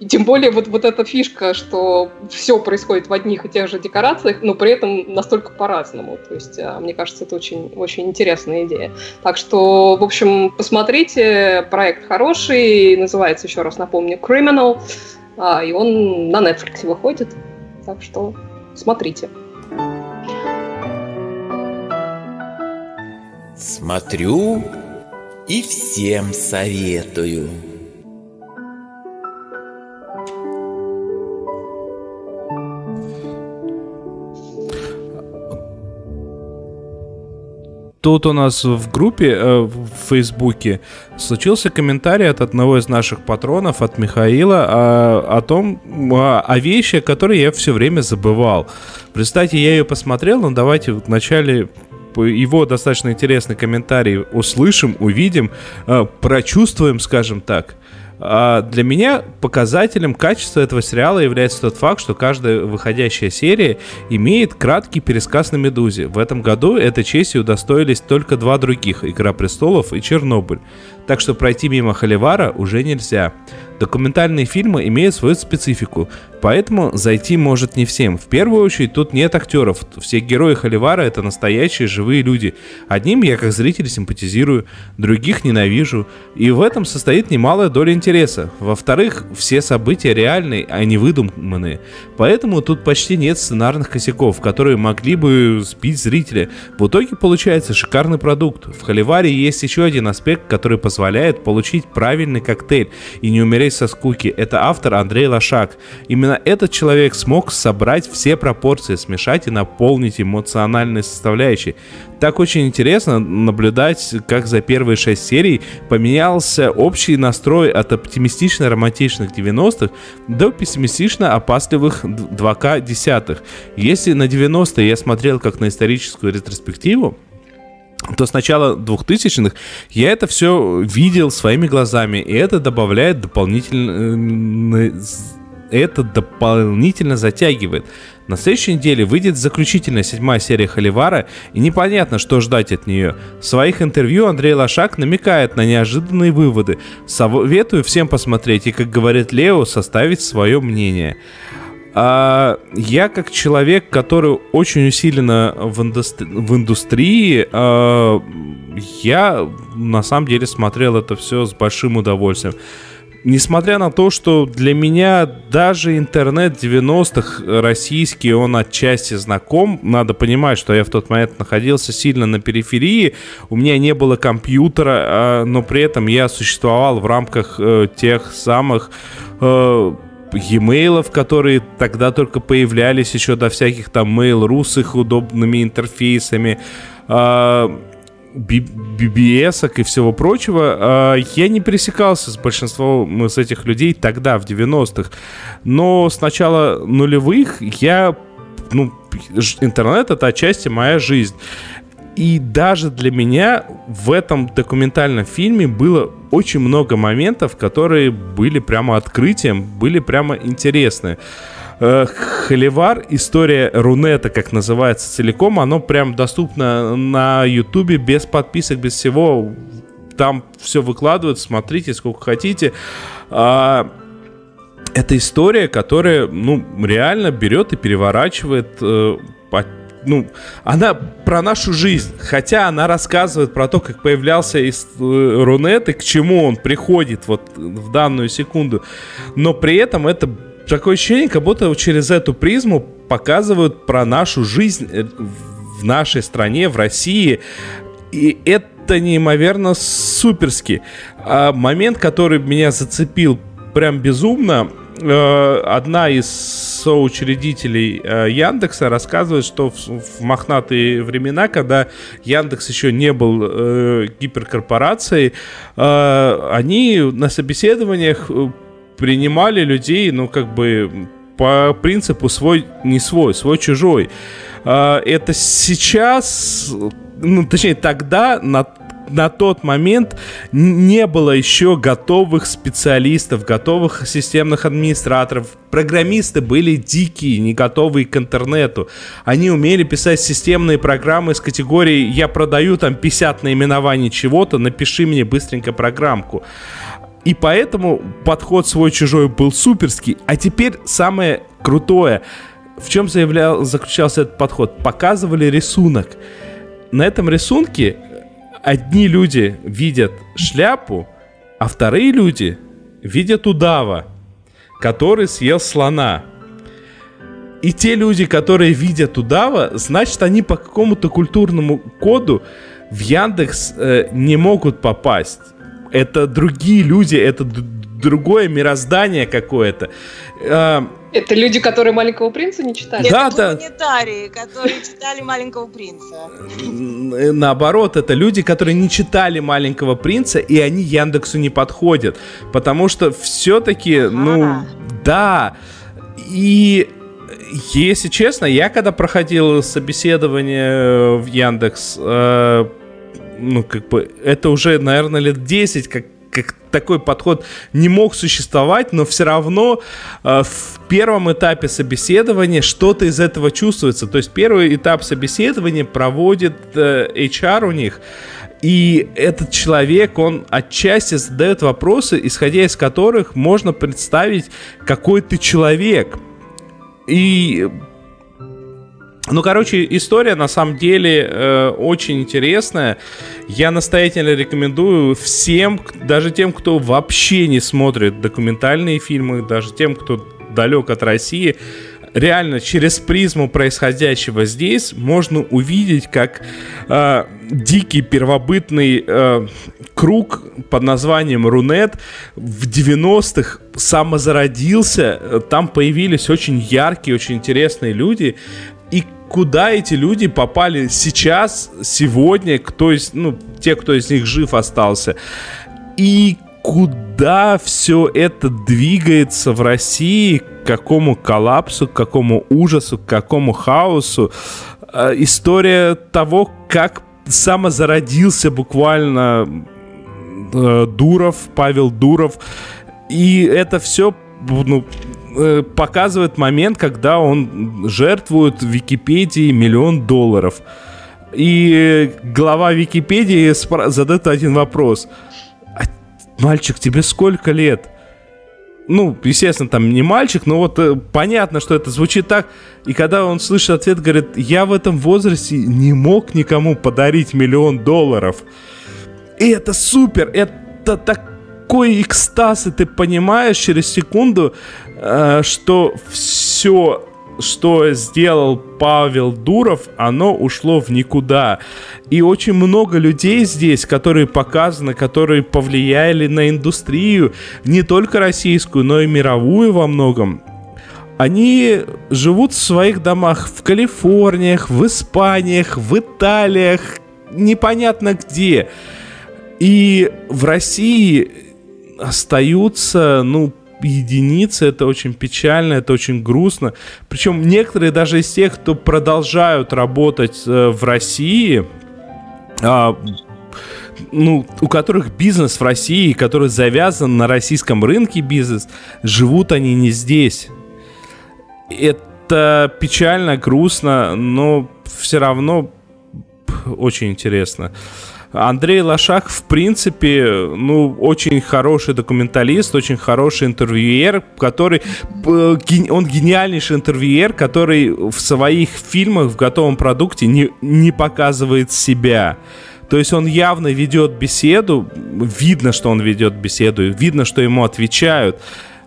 И тем более вот, вот эта фишка, что все происходит в одних и тех же декорациях, но при этом настолько по-разному. То есть, а, мне кажется, это очень, очень интересная идея. Так что, в общем, посмотрите, проект хороший, называется, еще раз напомню, Criminal, а, и он на Netflix выходит. Так что смотрите. Смотрю и всем советую. Тут у нас в группе э, в Фейсбуке случился комментарий от одного из наших патронов, от Михаила, о, о том, о, о вещи, которые я все время забывал. Представьте, я ее посмотрел, но давайте вначале его достаточно интересный комментарий услышим, увидим, э, прочувствуем, скажем так. А для меня показателем качества этого сериала является тот факт, что каждая выходящая серия имеет краткий пересказ на «Медузе». В этом году этой честью удостоились только два других «Игра престолов» и «Чернобыль». Так что пройти мимо Холивара уже нельзя. Документальные фильмы имеют свою специфику, поэтому зайти может не всем. В первую очередь тут нет актеров. Все герои Холивара это настоящие живые люди. Одним я как зритель симпатизирую, других ненавижу. И в этом состоит немалая доля интереса. Во-вторых, все события реальные, а не выдуманные. Поэтому тут почти нет сценарных косяков, которые могли бы сбить зрителя. В итоге получается шикарный продукт. В Холиваре есть еще один аспект, который позволяет получить правильный коктейль и не умереть со скуки» — это автор Андрей Лошак. Именно этот человек смог собрать все пропорции, смешать и наполнить эмоциональной составляющей. Так очень интересно наблюдать, как за первые шесть серий поменялся общий настрой от оптимистично-романтичных 90-х до пессимистично-опасливых 2К десятых. Если на 90-е я смотрел как на историческую ретроспективу, то с начала 2000-х я это все видел своими глазами, и это добавляет дополнительно... Это дополнительно затягивает. На следующей неделе выйдет заключительная седьмая серия Холивара, и непонятно, что ждать от нее. В своих интервью Андрей Лошак намекает на неожиданные выводы. Советую всем посмотреть и, как говорит Лео, составить свое мнение. А, я как человек, который очень усиленно в, индустри- в индустрии, а, я на самом деле смотрел это все с большим удовольствием. Несмотря на то, что для меня даже интернет 90-х российский, он отчасти знаком, надо понимать, что я в тот момент находился сильно на периферии, у меня не было компьютера, а, но при этом я существовал в рамках э, тех самых э, e-mail, которые тогда только появлялись еще до всяких там mail.ru с их удобными интерфейсами, BBS и всего прочего, а, я не пересекался с большинством с этих людей тогда, в 90-х. Но с начала нулевых я... Ну, интернет — это отчасти моя жизнь. И даже для меня в этом документальном фильме было очень много моментов, которые были прямо открытием, были прямо интересны. Холивар, история Рунета, как называется целиком, оно прям доступно на Ютубе без подписок, без всего. Там все выкладывают, смотрите сколько хотите. А, это история, которая, ну, реально берет и переворачивает э, ну, она про нашу жизнь, хотя она рассказывает про то, как появлялся из э, Рунет и к чему он приходит вот в данную секунду, но при этом это такое ощущение, как будто через эту призму показывают про нашу жизнь э, в нашей стране, в России, и это неимоверно суперски. А момент, который меня зацепил прям безумно, Э, одна из соучредителей э, Яндекса рассказывает, что в, мохнатые времена, когда Яндекс еще не был гиперкорпорацией, они на собеседованиях принимали людей, ну, как бы по принципу свой, не свой, свой чужой. Э, это сейчас, ну, точнее, тогда на на тот момент не было еще готовых специалистов, готовых системных администраторов. Программисты были дикие, не готовые к интернету. Они умели писать системные программы с категории «я продаю там 50 наименований чего-то, напиши мне быстренько программку». И поэтому подход свой-чужой был суперский. А теперь самое крутое. В чем заявлял, заключался этот подход? Показывали рисунок. На этом рисунке одни люди видят шляпу, а вторые люди видят удава, который съел слона. И те люди, которые видят удава, значит, они по какому-то культурному коду в Яндекс э, не могут попасть. Это другие люди, это другое мироздание какое-то. Э, это люди, которые «Маленького принца» не читали? Да, это да. гуманитарии, которые читали «Маленького принца». Наоборот, это люди, которые не читали «Маленького принца», и они Яндексу не подходят. Потому что все-таки, ага. ну, да. И если честно, я когда проходил собеседование в Яндекс, э, ну, как бы, это уже, наверное, лет 10, как как такой подход не мог существовать, но все равно э, в первом этапе собеседования что-то из этого чувствуется. То есть первый этап собеседования проводит э, HR у них, и этот человек, он отчасти задает вопросы, исходя из которых можно представить, какой ты человек. И ну, короче, история на самом деле э, очень интересная. Я настоятельно рекомендую всем, даже тем, кто вообще не смотрит документальные фильмы, даже тем, кто далек от России, реально через призму происходящего здесь можно увидеть, как э, дикий первобытный э, круг под названием Рунет в 90-х самозародился. Там появились очень яркие, очень интересные люди. И куда эти люди попали сейчас, сегодня, кто из, ну, те, кто из них жив остался. И куда все это двигается в России, к какому коллапсу, к какому ужасу, к какому хаосу. Э, история того, как самозародился буквально э, Дуров, Павел Дуров. И это все ну, э, показывает момент, когда он жертвует Википедии миллион долларов. И глава Википедии задает один вопрос – мальчик, тебе сколько лет? Ну, естественно, там не мальчик, но вот э, понятно, что это звучит так. И когда он слышит ответ, говорит, я в этом возрасте не мог никому подарить миллион долларов. И это супер, это такой экстаз, и ты понимаешь через секунду, что все что сделал Павел Дуров, оно ушло в никуда. И очень много людей здесь, которые показаны, которые повлияли на индустрию, не только российскую, но и мировую во многом. Они живут в своих домах в Калифорниях, в Испаниях, в Италиях, непонятно где. И в России остаются, ну, единицы, это очень печально, это очень грустно. Причем некоторые даже из тех, кто продолжают работать э, в России, а, ну, у которых бизнес в России, который завязан на российском рынке бизнес, живут они не здесь. Это печально, грустно, но все равно очень интересно. Андрей Лошак, в принципе, ну, очень хороший документалист, очень хороший интервьюер, который... Он гениальнейший интервьюер, который в своих фильмах, в готовом продукте не, не показывает себя. То есть он явно ведет беседу, видно, что он ведет беседу, видно, что ему отвечают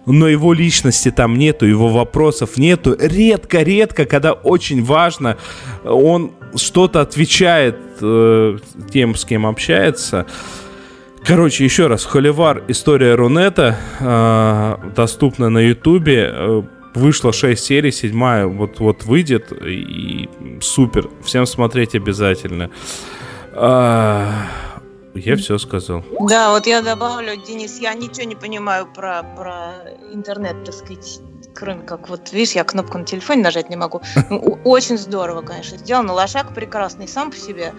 но его личности там нету, его вопросов нету. Редко-редко, когда очень важно, он что-то отвечает э, тем, с кем общается. Короче, еще раз, Холивар, история Рунета, э, доступна на Ютубе. Э, вышло 6 серий, седьмая вот-вот выйдет, и супер. Всем смотреть обязательно. Э, я все сказал. Да, вот я добавлю, Денис, я ничего не понимаю про, про интернет, так сказать, кроме как вот, видишь, я кнопку на телефоне нажать не могу. (laughs) Ну, очень здорово, конечно, сделано. Лошак прекрасный сам по себе,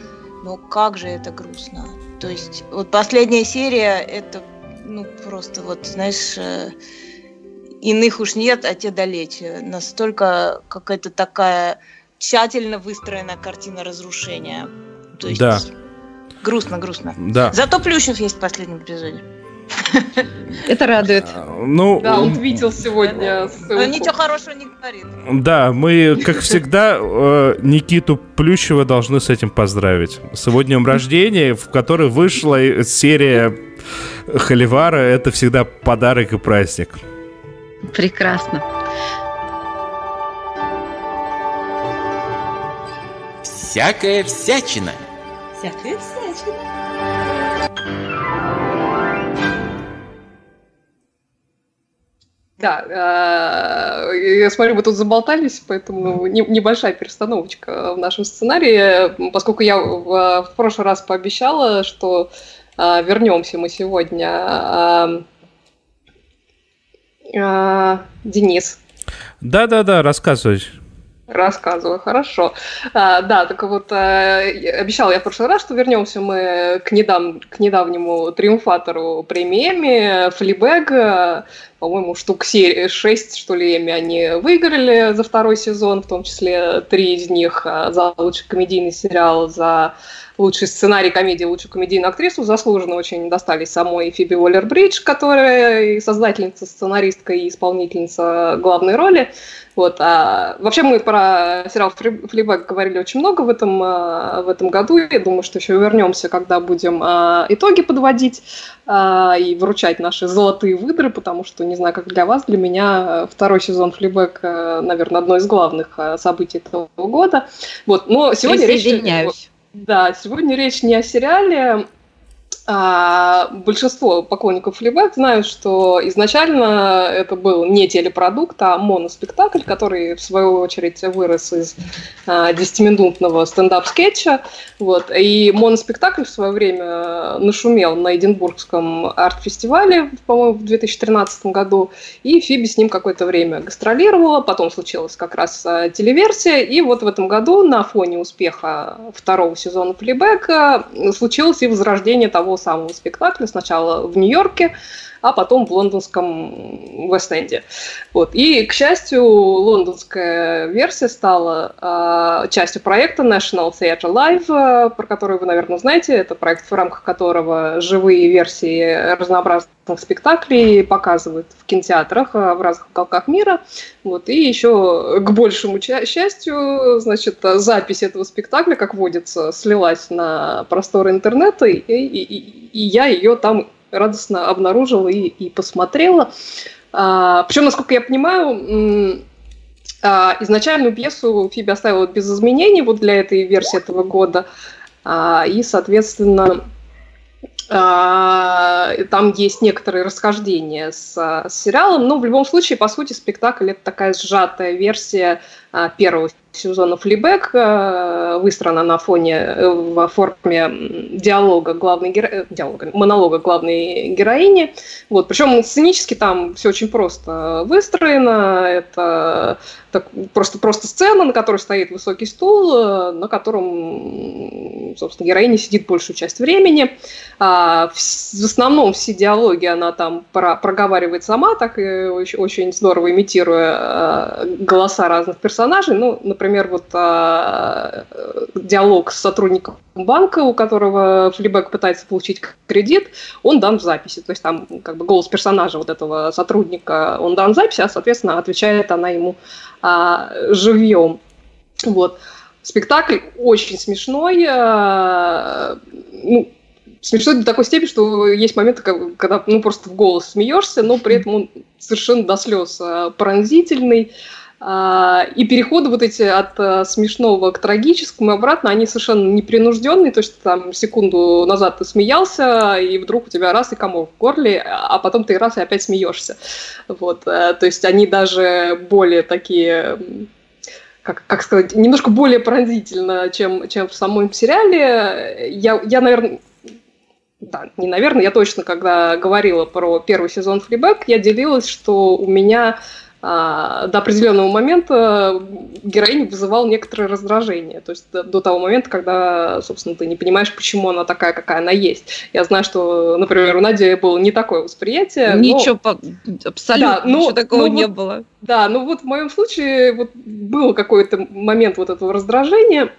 но как же это грустно. То есть вот последняя серия, это ну просто вот, знаешь, э, иных уж нет, а те далече. Настолько какая-то такая тщательно выстроенная картина разрушения. То есть да. Грустно, грустно. Да. Зато Плющев есть в последнем эпизоде. Это радует. Ну, да, он твитил сегодня. Он ничего хорошего не говорит. Да, мы, как всегда, э, Никиту Плющева должны с этим поздравить. Сегодня рождения, в которой вышла серия Холивара. Это всегда подарок и праздник. Прекрасно. Всякая всячина. Всякая всячина. Да, э, я смотрю, вы тут заболтались, поэтому небольшая перестановочка в нашем сценарии, поскольку я в, в прошлый раз пообещала, что э, вернемся мы сегодня. Э, Денис. Да-да-да, рассказывай. Рассказываю, хорошо. А, да, так вот, а, обещал я в прошлый раз, что вернемся мы к, недав... к недавнему триумфатору премии Флибэг. По-моему, штук 6, что ли, Эми они выиграли за второй сезон, в том числе три из них а, за лучший комедийный сериал, за лучший сценарий комедии, лучшую комедийную актрису. Заслуженно очень достались самой Фиби Уоллер-Бридж, которая и создательница, сценаристка и исполнительница главной роли. Вот. А вообще мы про сериал Флибэк говорили очень много в этом, а, в этом году. Я думаю, что еще вернемся, когда будем а, итоги подводить а, и вручать наши золотые выдры, потому что не знаю, как для вас, для меня второй сезон Флибэк, наверное, одно из главных событий этого года. Вот, но сегодня речь... Да, сегодня речь не о сериале, а, большинство поклонников Флибэк знают, что изначально это был не телепродукт, а моноспектакль, который, в свою очередь, вырос из а, 10-минутного стендап-скетча. Вот. И моноспектакль в свое время нашумел на Эдинбургском арт-фестивале, по-моему, в 2013 году, и Фиби с ним какое-то время гастролировала, потом случилась как раз а, телеверсия, и вот в этом году на фоне успеха второго сезона Флибэка случилось и возрождение того самого спектакля. Сначала в Нью-Йорке, а потом в лондонском Вест-Энде. Вот. И, к счастью, лондонская версия стала э, частью проекта National Theatre Live, э, про который вы, наверное, знаете. Это проект, в рамках которого живые версии разнообразных спектаклей показывают в кинотеатрах э, в разных уголках мира. Вот. И еще, к большему счастью, значит, запись этого спектакля, как водится, слилась на просторы интернета, и, и, и, и я ее там радостно обнаружила и, и посмотрела. А, причем, насколько я понимаю, а, изначальную пьесу Фиби оставила без изменений вот для этой версии этого года. А, и, соответственно, а, там есть некоторые расхождения с, с сериалом, но в любом случае, по сути, спектакль это такая сжатая версия а, первого сезона Флибэк, а, выстроена на фоне, э, в форме диалога главной геро... Э, диалога, монолога главной героини. Вот, причем сценически там все очень просто выстроено. Это так, просто, просто сцена, на которой стоит высокий стул, э, на котором, собственно, героиня сидит большую часть времени. А, в, в основном все диалоги она там про, проговаривает сама, так и очень, очень здорово имитируя голоса разных персонажей. Ну, например, вот а, диалог с сотрудником банка, у которого Флибек пытается получить кредит, он дан в записи. То есть там как бы голос персонажа вот этого сотрудника, он дан в записи, а, соответственно, отвечает она ему а, живьем. Вот. Спектакль очень смешной. А, ну, смешной до такой степени, что есть моменты, когда ну, просто в голос смеешься, но при этом он совершенно до слез а, пронзительный. А, и переходы вот эти от а, смешного к трагическому и обратно, они совершенно непринужденные, то есть там секунду назад ты смеялся, и вдруг у тебя раз и комок в горле, а потом ты раз и опять смеешься. Вот, э, то есть они даже более такие как, как сказать, немножко более пронзительно, чем, чем в самом сериале. Я, я, наверное, да, не наверное, я точно, когда говорила про первый сезон Флибэк, я делилась, что у меня а, до определенного момента героиню вызывал некоторое раздражение. То есть до, до того момента, когда, собственно, ты не понимаешь, почему она такая, какая она есть. Я знаю, что, например, у Нади было не такое восприятие. Ничего, но... абсолютно да, но, ничего такого но не вот, было. Да, ну вот в моем случае вот был какой-то момент вот этого раздражения.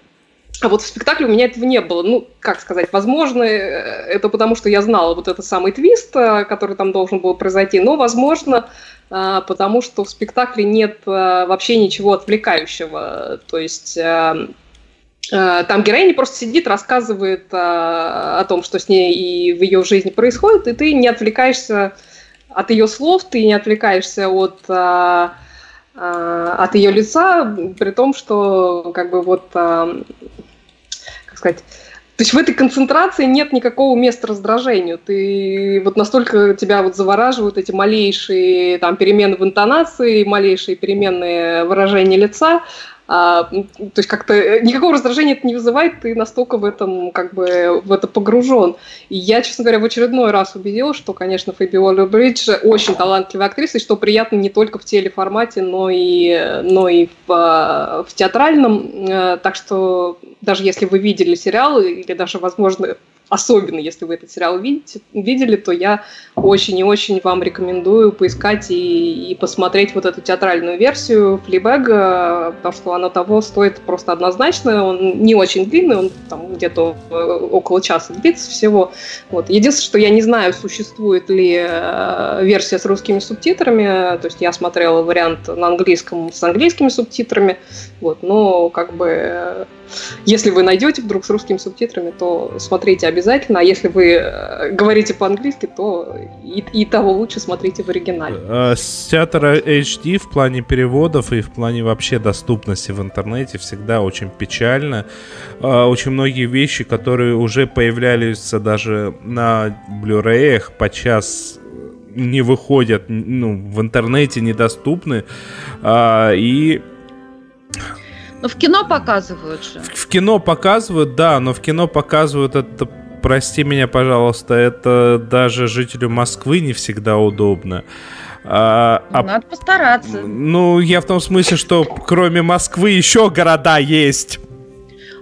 А вот в спектакле у меня этого не было. Ну, как сказать, возможно, э, это потому, что я знала вот этот самый твист, э, который там должен был произойти, но, возможно, потому что в спектакле нет вообще ничего отвлекающего. То есть там героиня просто сидит, рассказывает о том, что с ней и в ее жизни происходит, и ты не отвлекаешься от ее слов, ты не отвлекаешься от от ее лица, при том, что как бы вот как сказать, то есть в этой концентрации нет никакого места раздражению. Ты вот настолько тебя вот завораживают эти малейшие там перемены в интонации, малейшие переменные выражения лица, а, то есть как-то э, никакого раздражения это не вызывает, ты настолько в этом как бы в это погружен. И я, честно говоря, в очередной раз убедилась, что, конечно, Фэби Уоллер Бридж очень талантливая актриса, и что приятно не только в телеформате, но и, но и в, в театральном. Э, так что даже если вы видели сериал, или даже, возможно, особенно если вы этот сериал видите, видели, то я очень и очень вам рекомендую поискать и, и посмотреть вот эту театральную версию Флибэга, потому что оно того стоит просто однозначно. Он не очень длинный, он там где-то э, около часа длится всего. Вот. Единственное, что я не знаю, существует ли э, версия с русскими субтитрами, то есть я смотрела вариант на английском с английскими субтитрами, вот, но как бы э, если вы найдете вдруг с русскими субтитрами, то смотрите обязательно. А если вы э, говорите по-английски, то и, и того лучше смотрите в оригинале. Э, с театра HD в плане переводов и в плане вообще доступности в интернете всегда очень печально. Э, очень многие вещи, которые уже появлялись даже на Blu-ray, подчас не выходят, ну, в интернете недоступны. И но в кино показывают же. В, в кино показывают, да, но в кино показывают это, прости меня, пожалуйста, это даже жителю Москвы не всегда удобно. А, а Надо постараться. Ну, я в том смысле, что кроме Москвы еще города есть.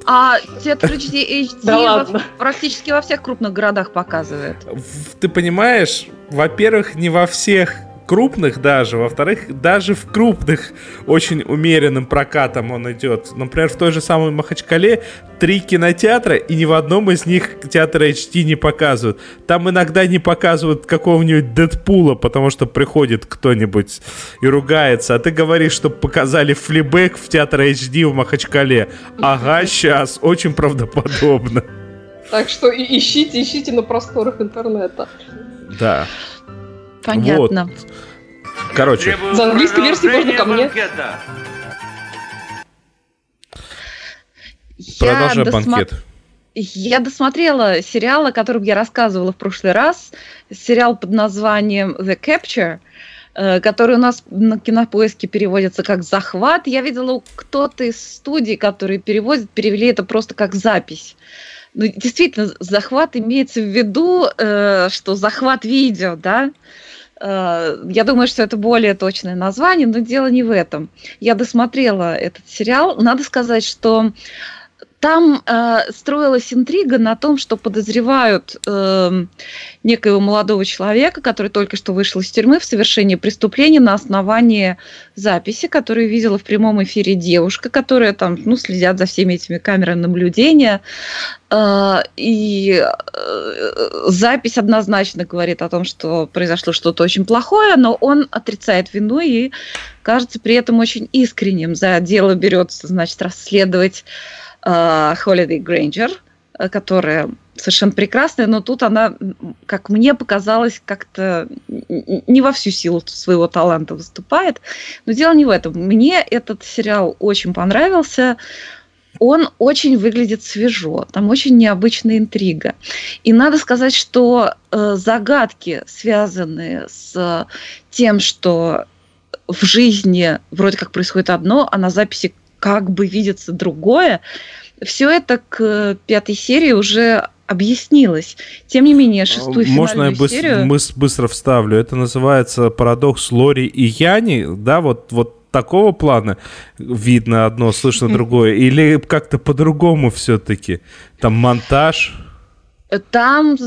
А Театр HD, да во, практически во всех крупных городах показывает. Ты понимаешь, во-первых, не во всех крупных даже, во-вторых, даже в крупных очень умеренным прокатом он идет. Например, в той же самой Махачкале три кинотеатра, и ни в одном из них театр HD не показывают. Там иногда не показывают какого-нибудь Дэдпула, потому что приходит кто-нибудь и ругается, а ты говоришь, что показали флибэк в театр HD в Махачкале. Ага, сейчас, очень правдоподобно. Так что ищите, ищите на просторах интернета. Да. Понятно. Вот. Короче. За английской версии можно ко мне. Продолжай досма... банкет. Я досмотрела сериал, о котором я рассказывала в прошлый раз. Сериал под названием The Capture, э, который у нас на кинопоиске переводится как захват. Я видела, кто-то из студий, которые переводят, перевели это просто как запись. Ну, действительно, захват имеется в виду, э, что захват видео, да, Э, я думаю, что это более точное название, но дело не в этом. Я досмотрела этот сериал. Надо сказать, что там э, строилась интрига на том, что подозревают э, некоего молодого человека, который только что вышел из тюрьмы в совершении преступления на основании записи, которую видела в прямом эфире девушка, которая там, ну, следят за всеми этими камерами наблюдения. Э, и э, запись однозначно говорит о том, что произошло что-то очень плохое, но он отрицает вину и кажется при этом очень искренним. За дело берется, значит, расследовать Холидей Грейнджер, которая совершенно прекрасная, но тут она, как мне показалось, как-то не во всю силу своего таланта выступает. Но дело не в этом. Мне этот сериал очень понравился. Он очень выглядит свежо, там очень необычная интрига. И надо сказать, что э, загадки, связанные с тем, что в жизни вроде как происходит одно, а на записи как бы видится другое, все это к пятой серии уже объяснилось. Тем не менее, шестую Можно я быстро, серию... быстро, быстро вставлю? Это называется парадокс Лори и Яни, да, вот, вот такого плана видно одно, слышно другое, или как-то по-другому все-таки? Там монтаж... Там,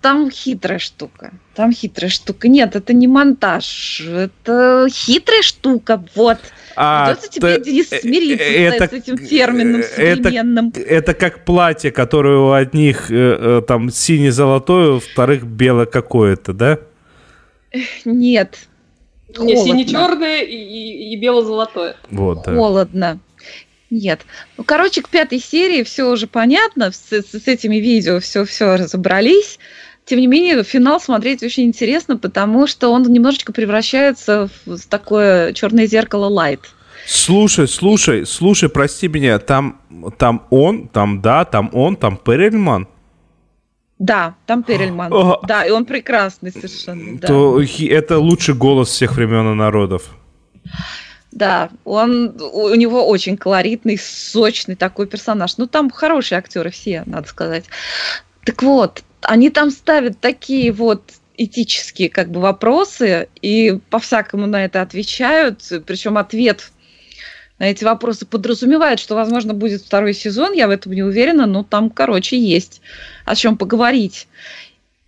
там хитрая штука. Там хитрая штука. Нет, это не монтаж. Это хитрая штука. Вот. А, Придется тебе, Денис, смириться это, с этим термином современным. Это, это как платье, которое у одних э, э там сине-золотое, у вторых бело какое-то, да? Нет. Не, сине-черное и, и, и бело-золотое. Вот, да. Холодно. Нет. Ну, короче, к пятой серии все уже понятно, с, с этими видео все, все разобрались. Тем не менее, финал смотреть очень интересно, потому что он немножечко превращается в такое черное зеркало лайт. Слушай, слушай, слушай, прости меня, там, там он, там да, там он, там Перельман. Да, там Перельман. (gasps) О, да, и он прекрасный совершенно. То да. это лучший голос всех времен и народов. Да, он, у него очень колоритный, сочный такой персонаж. Ну, там хорошие актеры все, надо сказать. Так вот, они там ставят такие вот этические как бы вопросы и по-всякому на это отвечают, причем ответ на эти вопросы подразумевает, что, возможно, будет второй сезон, я в этом не уверена, но там, короче, есть о чем поговорить.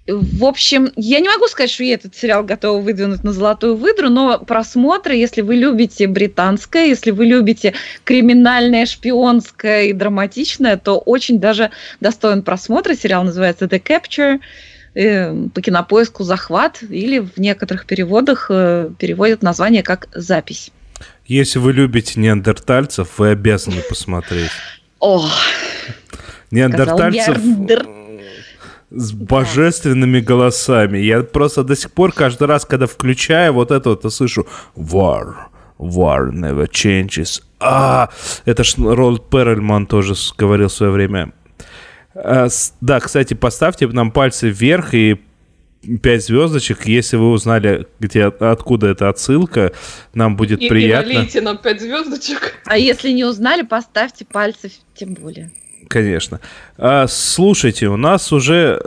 В общем, я не могу сказать, что я этот сериал готова выдвинуть на золотую выдру, но просмотры, если вы любите британское, если вы любите криминальное, шпионское и драматичное, то очень даже достоин просмотра. Сериал называется The Capture э, по кинопоиску «Захват» или в некоторых переводах э, переводят название как «Запись». Если вы любите неандертальцев, вы обязаны посмотреть. О, неандертальцев... с божественными голосами. Я просто до сих пор каждый раз, когда включаю вот это вот, слышу «War, war never changes». А, это ж Ролд Перельман тоже говорил в свое время. А, да, кстати, поставьте нам пальцы вверх и пять звездочек. Если вы узнали, где, откуда эта отсылка, нам будет и, приятно. И налейте нам пять звездочек. А если не узнали, поставьте пальцы тем более. Конечно. А, слушайте, у нас уже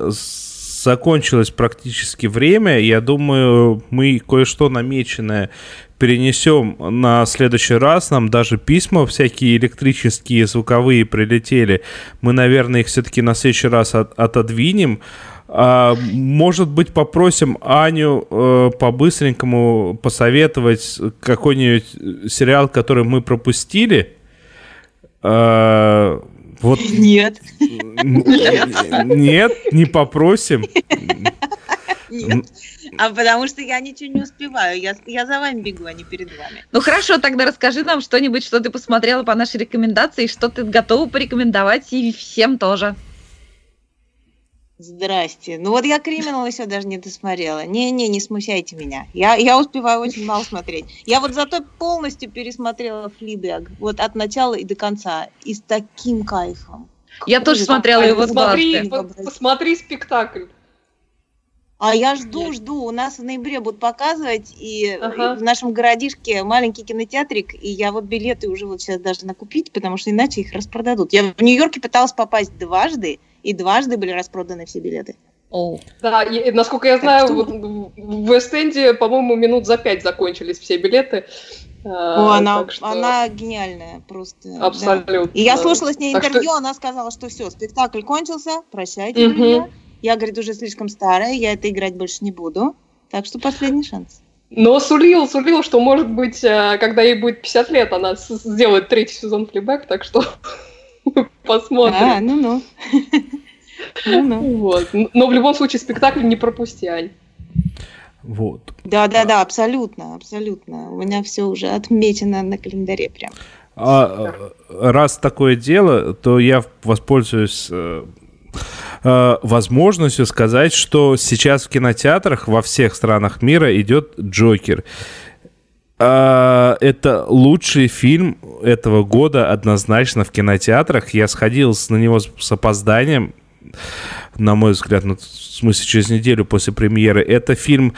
закончилось практически время. Я думаю, мы кое-что намеченное перенесем на следующий раз. Нам даже письма всякие электрические, звуковые прилетели. Мы, наверное, их все-таки на следующий раз от, отодвинем. А, может быть, попросим Аню э, по-быстренькому посоветовать какой-нибудь сериал, который мы пропустили. А, вот... Нет. Нет, не попросим. Нет. А потому что я ничего не успеваю. Я, я за вами бегу, а не перед вами. Ну хорошо, тогда расскажи нам что-нибудь, что ты посмотрела по нашей рекомендации, что ты готова порекомендовать и всем тоже. Здрасте. Ну вот я «Криминал» еще даже не досмотрела. Не-не, не смущайте меня. Я, я успеваю очень мало смотреть. Я вот зато полностью пересмотрела «Флибег». Вот от начала и до конца. И с таким кайфом. Я тоже смотрела его посмотри, посмотри спектакль. А я жду, жду. У нас в ноябре будут показывать, и, ага. и в нашем городишке маленький кинотеатрик, и я вот билеты уже вот сейчас даже накупить, потому что иначе их распродадут. Я в Нью-Йорке пыталась попасть дважды, и дважды были распроданы все билеты. Oh. Да, и, насколько я знаю, вот в Вест-Энде, по-моему, минут за пять закончились все билеты. О, а, она, что... она гениальная просто. Абсолютно. Да. И я слушала с ней так интервью, что... она сказала, что все, спектакль кончился, прощайте, угу. друзья. Я, говорит, уже слишком старая, я это играть больше не буду. Так что последний шанс. Но сулил, сулил, что, может быть, э, когда ей будет 50 лет, она сделает третий сезон флибэк, так что (laughs) посмотрим. А, ну-ну. ну-ну. Вот. Но в любом случае спектакль не пропусти, Ань. Вот. Да, да, да, абсолютно, абсолютно. У меня все уже отмечено на календаре прям. А, э, раз такое дело, то я воспользуюсь э, Э, возможностью сказать, что сейчас в кинотеатрах во всех странах мира идет Джокер. Э, это лучший фильм этого года однозначно в кинотеатрах. Я сходил на него с опозданием, на мой взгляд, ну, в смысле через неделю после премьеры. Это фильм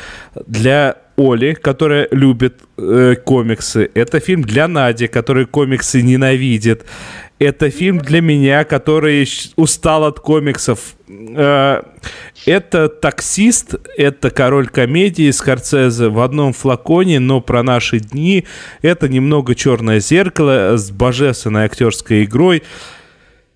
для Оли, которая любит э, комиксы. Это фильм для Нади, которая комиксы ненавидит. Это фильм для меня, который устал от комиксов. Э, это «Таксист», это «Король комедии» Скорцезе в одном флаконе, но про наши дни. Это немного «Черное зеркало» с божественной актерской игрой.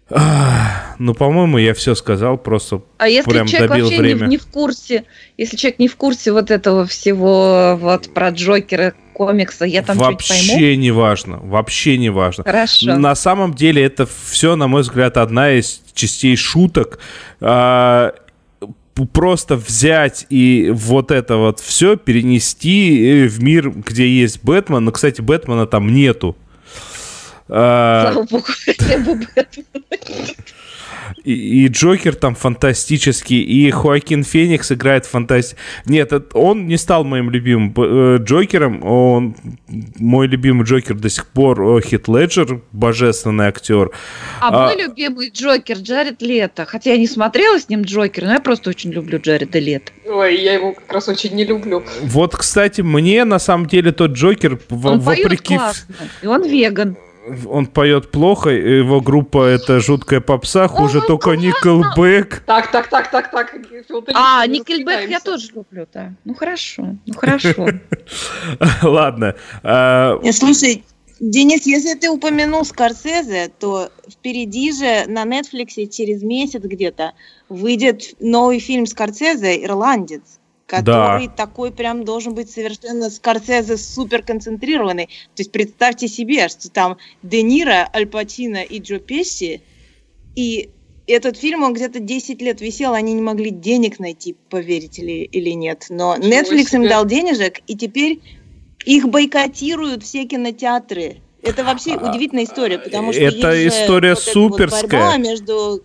Ну, по-моему, я все сказал, просто а если прям человек добил вообще время. Не, не в курсе, если человек не в курсе вот этого всего вот про Джокера комикса, я там вообще не важно, вообще не важно. Хорошо. На самом деле это все, на мой взгляд, одна из частей шуток. А, просто взять и вот это вот все перенести в мир, где есть Бэтмен. Но, кстати, Бэтмена там нету. А, Слава богу, (laughs) бы. И, и Джокер там фантастический, и Хоакин Феникс играет фантастически. Нет, он не стал моим любимым э, Джокером, он мой любимый Джокер до сих пор э, Хит Леджер, божественный актер. А, а мой любимый Джокер Джаред Лето, хотя я не смотрела с ним Джокер, но я просто очень люблю Джареда Лето. Ой, я его как раз очень не люблю. Вот, кстати, мне на самом деле тот Джокер он вопреки... классно, и он веган он поет плохо, его группа это жуткая попса, хуже О, только Никелбэк. Так, так, так, так, так. А, Никельбэк я тоже люблю, да. Ну хорошо, ну хорошо. (laughs) Ладно. А, э, слушай, Денис, если ты упомянул Скорсезе, то впереди же на Netflix через месяц где-то выйдет новый фильм Скорсезе «Ирландец» который да. такой прям должен быть совершенно Скорсезе супер концентрированный. То есть представьте себе, что там Де Ниро, Аль Пачино и Джо Песси, и этот фильм, он где-то 10 лет висел, они не могли денег найти, поверите ли или нет. Но Чего Netflix себе? им дал денежек, и теперь их бойкотируют все кинотеатры. Это вообще а, удивительная история, потому что это история же суперская. Вот борьба между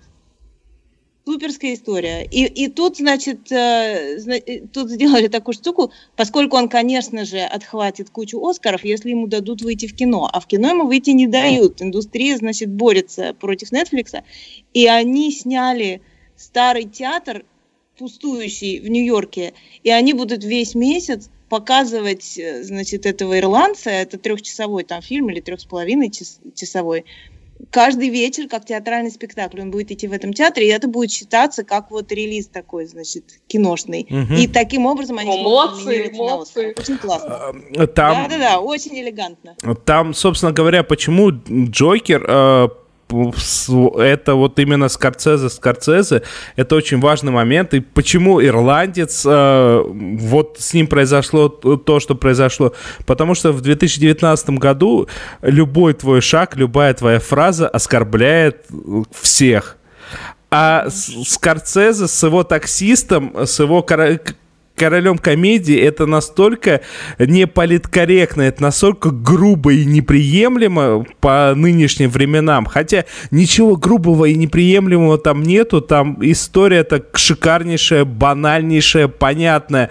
суперская история. И, и тут, значит, э, э, тут сделали такую штуку, поскольку он, конечно же, отхватит кучу Оскаров, если ему дадут выйти в кино. А в кино ему выйти не дают. Индустрия, значит, борется против Netflix. И они сняли старый театр, пустующий в Нью-Йорке, и они будут весь месяц показывать, э, значит, этого ирландца, это трехчасовой там фильм или трех с половиной часовой, каждый вечер, как театральный спектакль, он будет идти в этом театре, и это будет считаться как вот релиз такой, значит, киношный. Угу. И таким образом они молодцы, молодцы. Очень классно. А, там, Да-да-да, очень элегантно. Там, собственно говоря, почему Джокер э, это вот именно Скорцезе, Скорцезе, это очень важный момент. И почему ирландец, э, вот с ним произошло то, что произошло? Потому что в 2019 году любой твой шаг, любая твоя фраза оскорбляет всех. А Скорцезе с его таксистом, с его королем комедии это настолько не политкорректно, это настолько грубо и неприемлемо по нынешним временам. Хотя ничего грубого и неприемлемого там нету, там история так шикарнейшая, банальнейшая, понятная.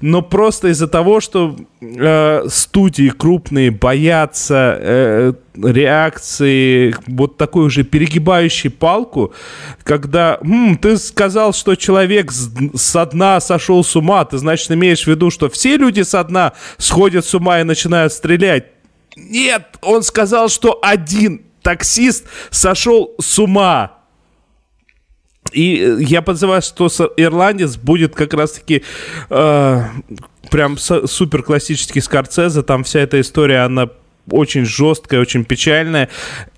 Но просто из-за того, что э, студии крупные боятся э, реакции, вот такой уже перегибающий палку, когда «М, ты сказал, что человек со дна сошел с ума, ты, значит, имеешь в виду, что все люди со дна сходят с ума и начинают стрелять? Нет, он сказал, что один таксист сошел с ума. И э, я подозреваю, что ирландец будет как раз-таки э, прям супер классический Скорцезе. Там вся эта история, она очень жесткая, очень печальная.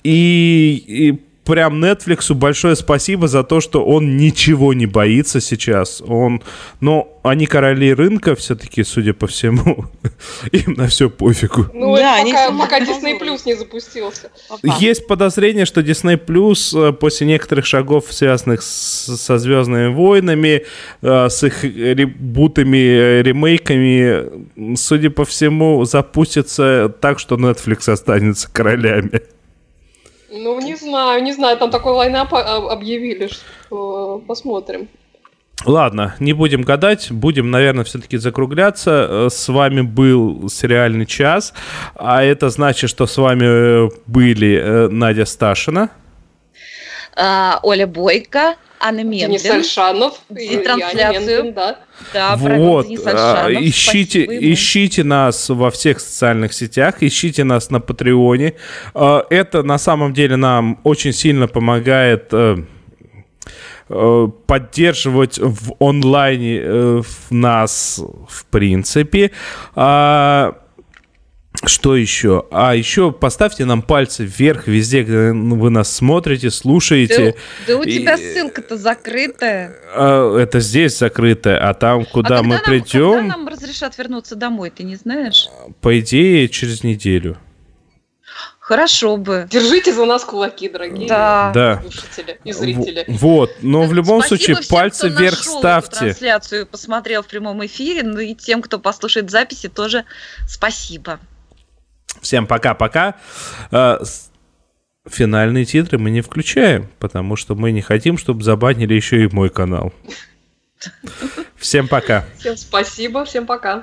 И, и прям Netflix большое спасибо за то, что он ничего не боится сейчас. Он, но они короли рынка все-таки, судя по всему, (laughs) им на все пофигу. Ну, да, это пока, пока Disney Plus не запустился. Пока. Есть подозрение, что Disney Plus э, после некоторых шагов, связанных с, со Звездными войнами, э, с их ребутами, э, ремейками, судя по всему, запустится так, что Netflix останется королями. Ну, не знаю, не знаю, там такой лайнап объявили, что посмотрим. Ладно, не будем гадать, будем, наверное, все-таки закругляться. Э, с вами был сериальный час, а это значит, что с вами э, были э, Надя Сташина, а, Оля Бойко, Анна Мендлин. Денис Альшанов. И, трансляцию. Мендлин, да. Да, вот, а, ищите, ищите нас во всех социальных сетях, ищите нас на Патреоне. А, это на самом деле нам очень сильно помогает э, э, поддерживать в онлайне э, нас в принципе. А, что еще? А еще поставьте нам пальцы вверх везде, где вы нас смотрите, слушаете. Да, да у тебя и... ссылка-то закрытая. А, это здесь закрытая, а там, куда а мы нам, придем... Когда нам разрешат вернуться домой, ты не знаешь? По идее, через неделю. Хорошо бы. Держите за нас кулаки, дорогие да. Да. слушатели и зрители. Вот, но в любом Спасибо случае всем, пальцы вверх ставьте. трансляцию посмотрел в прямом эфире, ну и тем, кто послушает записи, тоже спасибо. Всем пока-пока. А, финальные титры мы не включаем, потому что мы не хотим, чтобы забанили еще и мой канал. (laughs) Всем пока. Всем спасибо, всем пока.